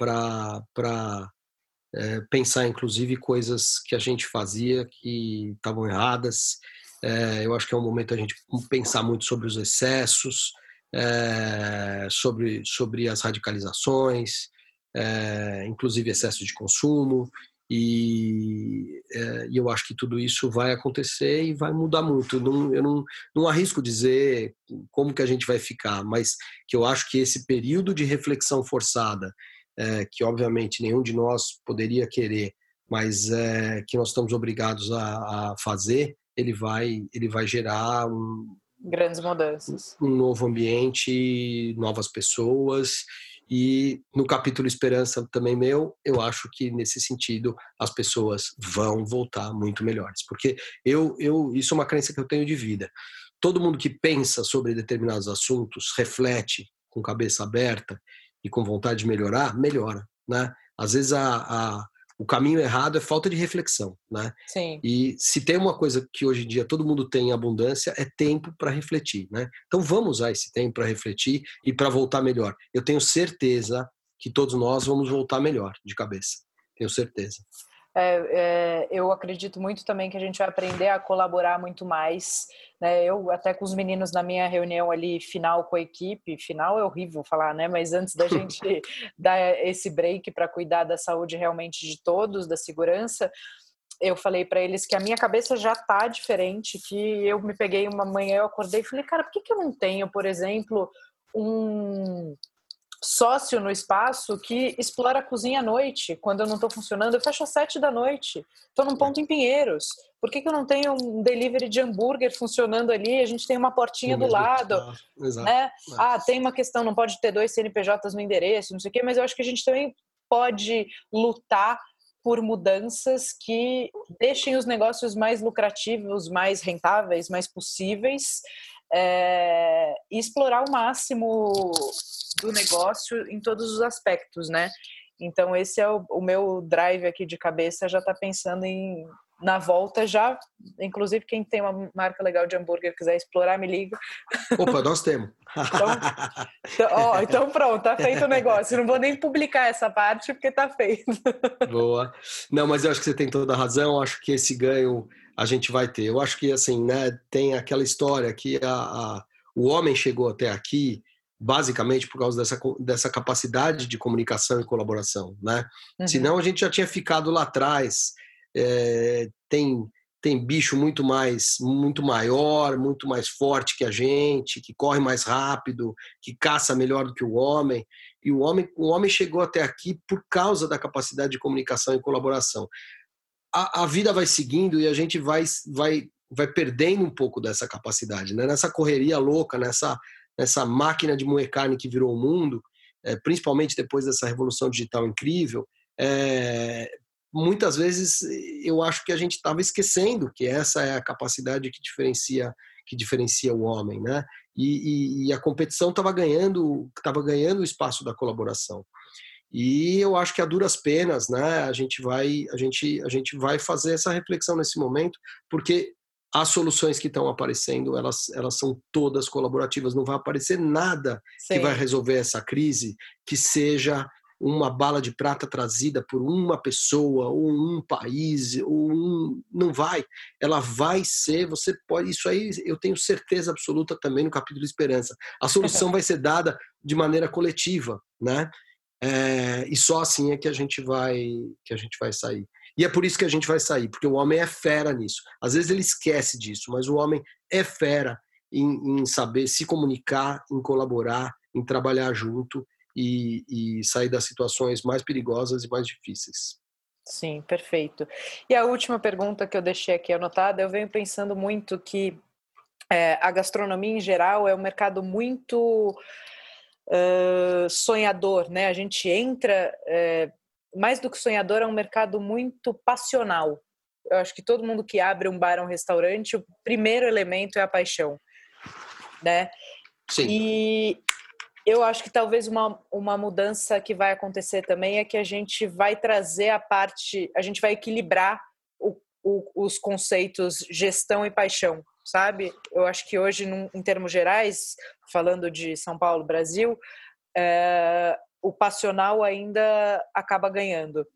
é, pensar, inclusive, coisas que a gente fazia que estavam erradas. É, eu acho que é um momento a gente pensar muito sobre os excessos, é, sobre, sobre as radicalizações, é, inclusive excesso de consumo, e, é, eu acho que tudo isso vai acontecer e vai mudar muito. Não, eu não, não arrisco dizer como que a gente vai ficar, mas que eu acho que esse período de reflexão forçada, é, que obviamente nenhum de nós poderia querer, mas é, que nós estamos obrigados a, a fazer, ele vai, ele vai gerar um, grandes mudanças, um novo ambiente, novas pessoas e no capítulo Esperança também meu, eu acho que nesse sentido as pessoas vão voltar muito melhores, porque eu, eu isso é uma crença que eu tenho de vida. Todo mundo que pensa sobre determinados assuntos, reflete com cabeça aberta e com vontade de melhorar, melhora, né? Às vezes a, a o caminho errado é falta de reflexão, né? Sim. E se tem uma coisa que hoje em dia todo mundo tem em abundância é tempo para refletir, né? Então vamos usar esse tempo para refletir e para voltar melhor. Eu tenho certeza que todos nós vamos voltar melhor de cabeça. Tenho certeza. É, é, eu acredito muito também que a gente vai aprender a colaborar muito mais. Né? Eu, até com os meninos na minha reunião ali, final com a equipe, final é horrível falar, né? Mas antes da gente dar esse break para cuidar da saúde realmente de todos, da segurança, eu falei para eles que a minha cabeça já tá diferente, que eu me peguei uma manhã, eu acordei e falei, cara, por que, que eu não tenho, por exemplo, um sócio no espaço que explora a cozinha à noite. Quando eu não estou funcionando, eu fecho às sete da noite. Estou num ponto em Pinheiros. Por que, que eu não tenho um delivery de hambúrguer funcionando ali? A gente tem uma portinha do lado. Exato. Né? Ah, tem uma questão, não pode ter dois CNPJs no endereço, não sei o quê, mas eu acho que a gente também pode lutar por mudanças que deixem os negócios mais lucrativos, mais rentáveis, mais possíveis é, e explorar o máximo do negócio em todos os aspectos, né? Então esse é o, o meu drive aqui de cabeça, já está pensando em na volta já, inclusive quem tem uma marca legal de hambúrguer quiser explorar, me liga. Opa, nós temos. Então, então, ó, então pronto, tá feito o negócio. Não vou nem publicar essa parte porque tá feito. Boa. Não, mas eu acho que você tem toda a razão. Eu acho que esse ganho a gente vai ter. Eu acho que assim, né, tem aquela história que a, a o homem chegou até aqui basicamente por causa dessa, dessa capacidade de comunicação e colaboração, né? Uhum. Senão a gente já tinha ficado lá atrás. É, tem tem bicho muito mais muito maior, muito mais forte que a gente, que corre mais rápido, que caça melhor do que o homem. E o homem o homem chegou até aqui por causa da capacidade de comunicação e colaboração. A, a vida vai seguindo e a gente vai vai vai perdendo um pouco dessa capacidade, né? Nessa correria louca, nessa nessa máquina de moer carne que virou o mundo, é, principalmente depois dessa revolução digital incrível, é, muitas vezes eu acho que a gente estava esquecendo que essa é a capacidade que diferencia que diferencia o homem, né? E, e, e a competição estava ganhando estava ganhando o espaço da colaboração. E eu acho que a duras penas, né? A gente vai a gente a gente vai fazer essa reflexão nesse momento, porque as soluções que estão aparecendo, elas, elas são todas colaborativas. Não vai aparecer nada que vai resolver essa crise que seja uma bala de prata trazida por uma pessoa ou um país ou um não vai ela vai ser você pode isso aí eu tenho certeza absoluta também no capítulo esperança a solução vai ser dada de maneira coletiva né é, e só assim é que a gente vai que a gente vai sair e é por isso que a gente vai sair porque o homem é fera nisso às vezes ele esquece disso mas o homem é fera em, em saber se comunicar em colaborar em trabalhar junto e, e sair das situações mais perigosas e mais difíceis. Sim, perfeito. E a última pergunta que eu deixei aqui anotada, eu venho pensando muito que é, a gastronomia em geral é um mercado muito uh, sonhador, né? A gente entra, é, mais do que sonhador, é um mercado muito passional. Eu acho que todo mundo que abre um bar ou um restaurante, o primeiro elemento é a paixão, né? Sim. E eu acho que talvez uma, uma mudança que vai acontecer também é que a gente vai trazer a parte, a gente vai equilibrar o, o, os conceitos gestão e paixão, sabe? Eu acho que hoje, num, em termos gerais, falando de São Paulo, Brasil, é, o passional ainda acaba ganhando.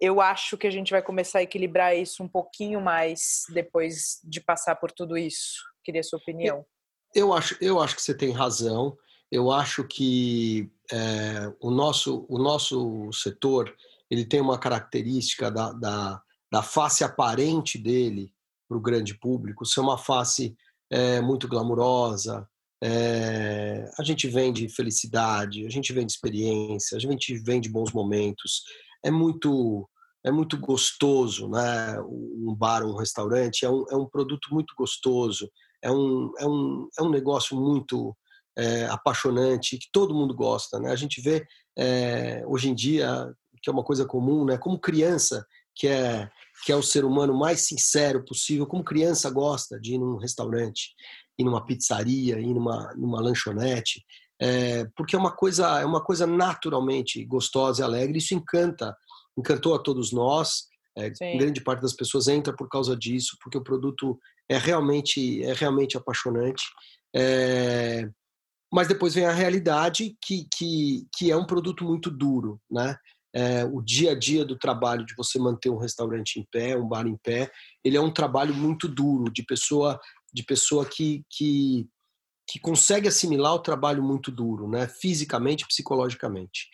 Eu acho que a gente vai começar a equilibrar isso um pouquinho mais depois de passar por tudo isso. Queria sua opinião. Eu acho, eu acho que você tem razão eu acho que é, o, nosso, o nosso setor ele tem uma característica da, da, da face aparente dele para o grande público ser uma face é, muito glamurosa. É, a gente vende felicidade, a gente vende experiência, a gente vende bons momentos. É muito é muito gostoso, né? Um bar, um restaurante é um, é um produto muito gostoso. É um, é um, é um negócio muito é, apaixonante, que todo mundo gosta. Né? A gente vê é, hoje em dia, que é uma coisa comum, né? como criança, que é, que é o ser humano mais sincero possível, como criança gosta de ir num restaurante, ir numa pizzaria, ir numa, numa lanchonete, é, porque é uma coisa é uma coisa naturalmente gostosa e alegre. Isso encanta, encantou a todos nós. É, grande parte das pessoas entra por causa disso, porque o produto é realmente é realmente apaixonante. É, mas depois vem a realidade que, que, que é um produto muito duro, né? É, o dia a dia do trabalho de você manter um restaurante em pé, um bar em pé, ele é um trabalho muito duro de pessoa de pessoa que, que, que consegue assimilar o trabalho muito duro, né? Fisicamente, psicologicamente.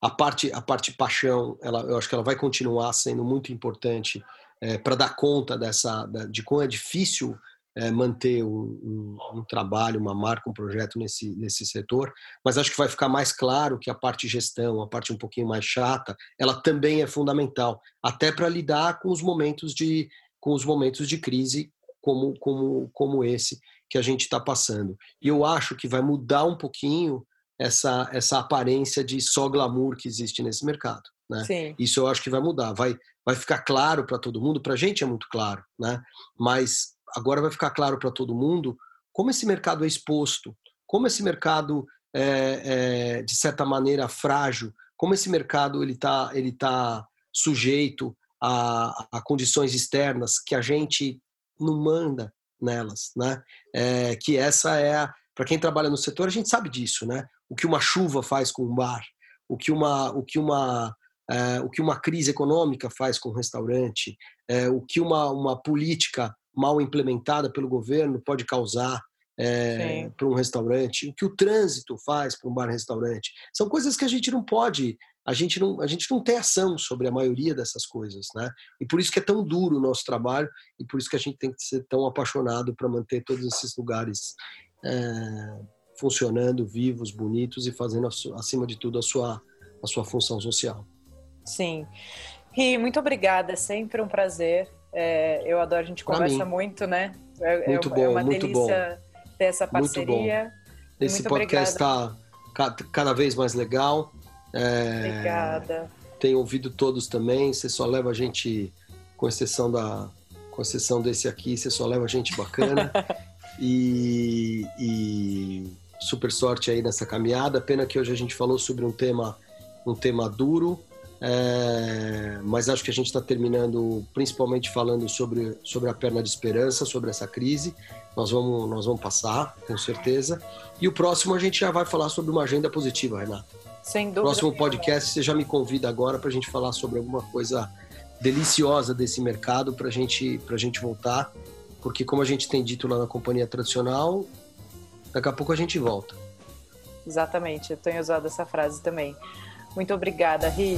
A parte a parte paixão, ela, eu acho que ela vai continuar sendo muito importante é, para dar conta dessa de como é difícil é, manter um, um, um, trabalho, uma marca, um projeto nesse, nesse setor, mas acho que vai ficar mais claro que a parte gestão, a parte um pouquinho mais chata, ela também é fundamental, até para lidar com os momentos de com os momentos de crise como como como esse que a gente está passando. E eu acho que vai mudar um pouquinho essa essa aparência de só glamour que existe nesse mercado. Né? Isso eu acho que vai mudar, vai vai ficar claro para todo mundo, para a gente é muito claro, né? Mas agora vai ficar claro para todo mundo como esse mercado é exposto, como esse mercado é, é de certa maneira frágil, como esse mercado ele está ele tá sujeito a, a, condições externas que a gente não manda nelas, né? É, que essa é para quem trabalha no setor a gente sabe disso, né? O que uma chuva faz com um bar, o que uma o que uma é, o que uma crise econômica faz com um restaurante, é, o que uma, uma política mal implementada pelo governo pode causar é, para um restaurante, o que o trânsito faz para um bar-restaurante. São coisas que a gente não pode, a gente não, a gente não tem ação sobre a maioria dessas coisas, né? E por isso que é tão duro o nosso trabalho e por isso que a gente tem que ser tão apaixonado para manter todos esses lugares é, funcionando, vivos, bonitos e fazendo, acima de tudo, a sua, a sua função social. Sim. E muito obrigada, é sempre um prazer é, eu adoro, a gente conversa muito, né? É, é muito é, bom, é uma muito delícia bom. ter essa parceria. Esse muito podcast está cada vez mais legal. É, Obrigada. Tenho ouvido todos também. Você só leva a gente, com exceção da, com exceção desse aqui, você só leva a gente bacana. e, e super sorte aí nessa caminhada. Pena que hoje a gente falou sobre um tema, um tema duro, É, mas acho que a gente está terminando principalmente falando sobre, sobre a perna de esperança, sobre essa crise. Nós vamos, nós vamos passar, tenho certeza. E o próximo a gente já vai falar sobre uma agenda positiva, Renata. Sem dúvida. Próximo podcast você já me convida agora para a gente falar sobre alguma coisa deliciosa desse mercado para gente, a gente voltar. Porque, como a gente tem dito lá na companhia tradicional, daqui a pouco a gente volta. Exatamente, eu tenho usado essa frase também. Muito obrigada, Ri.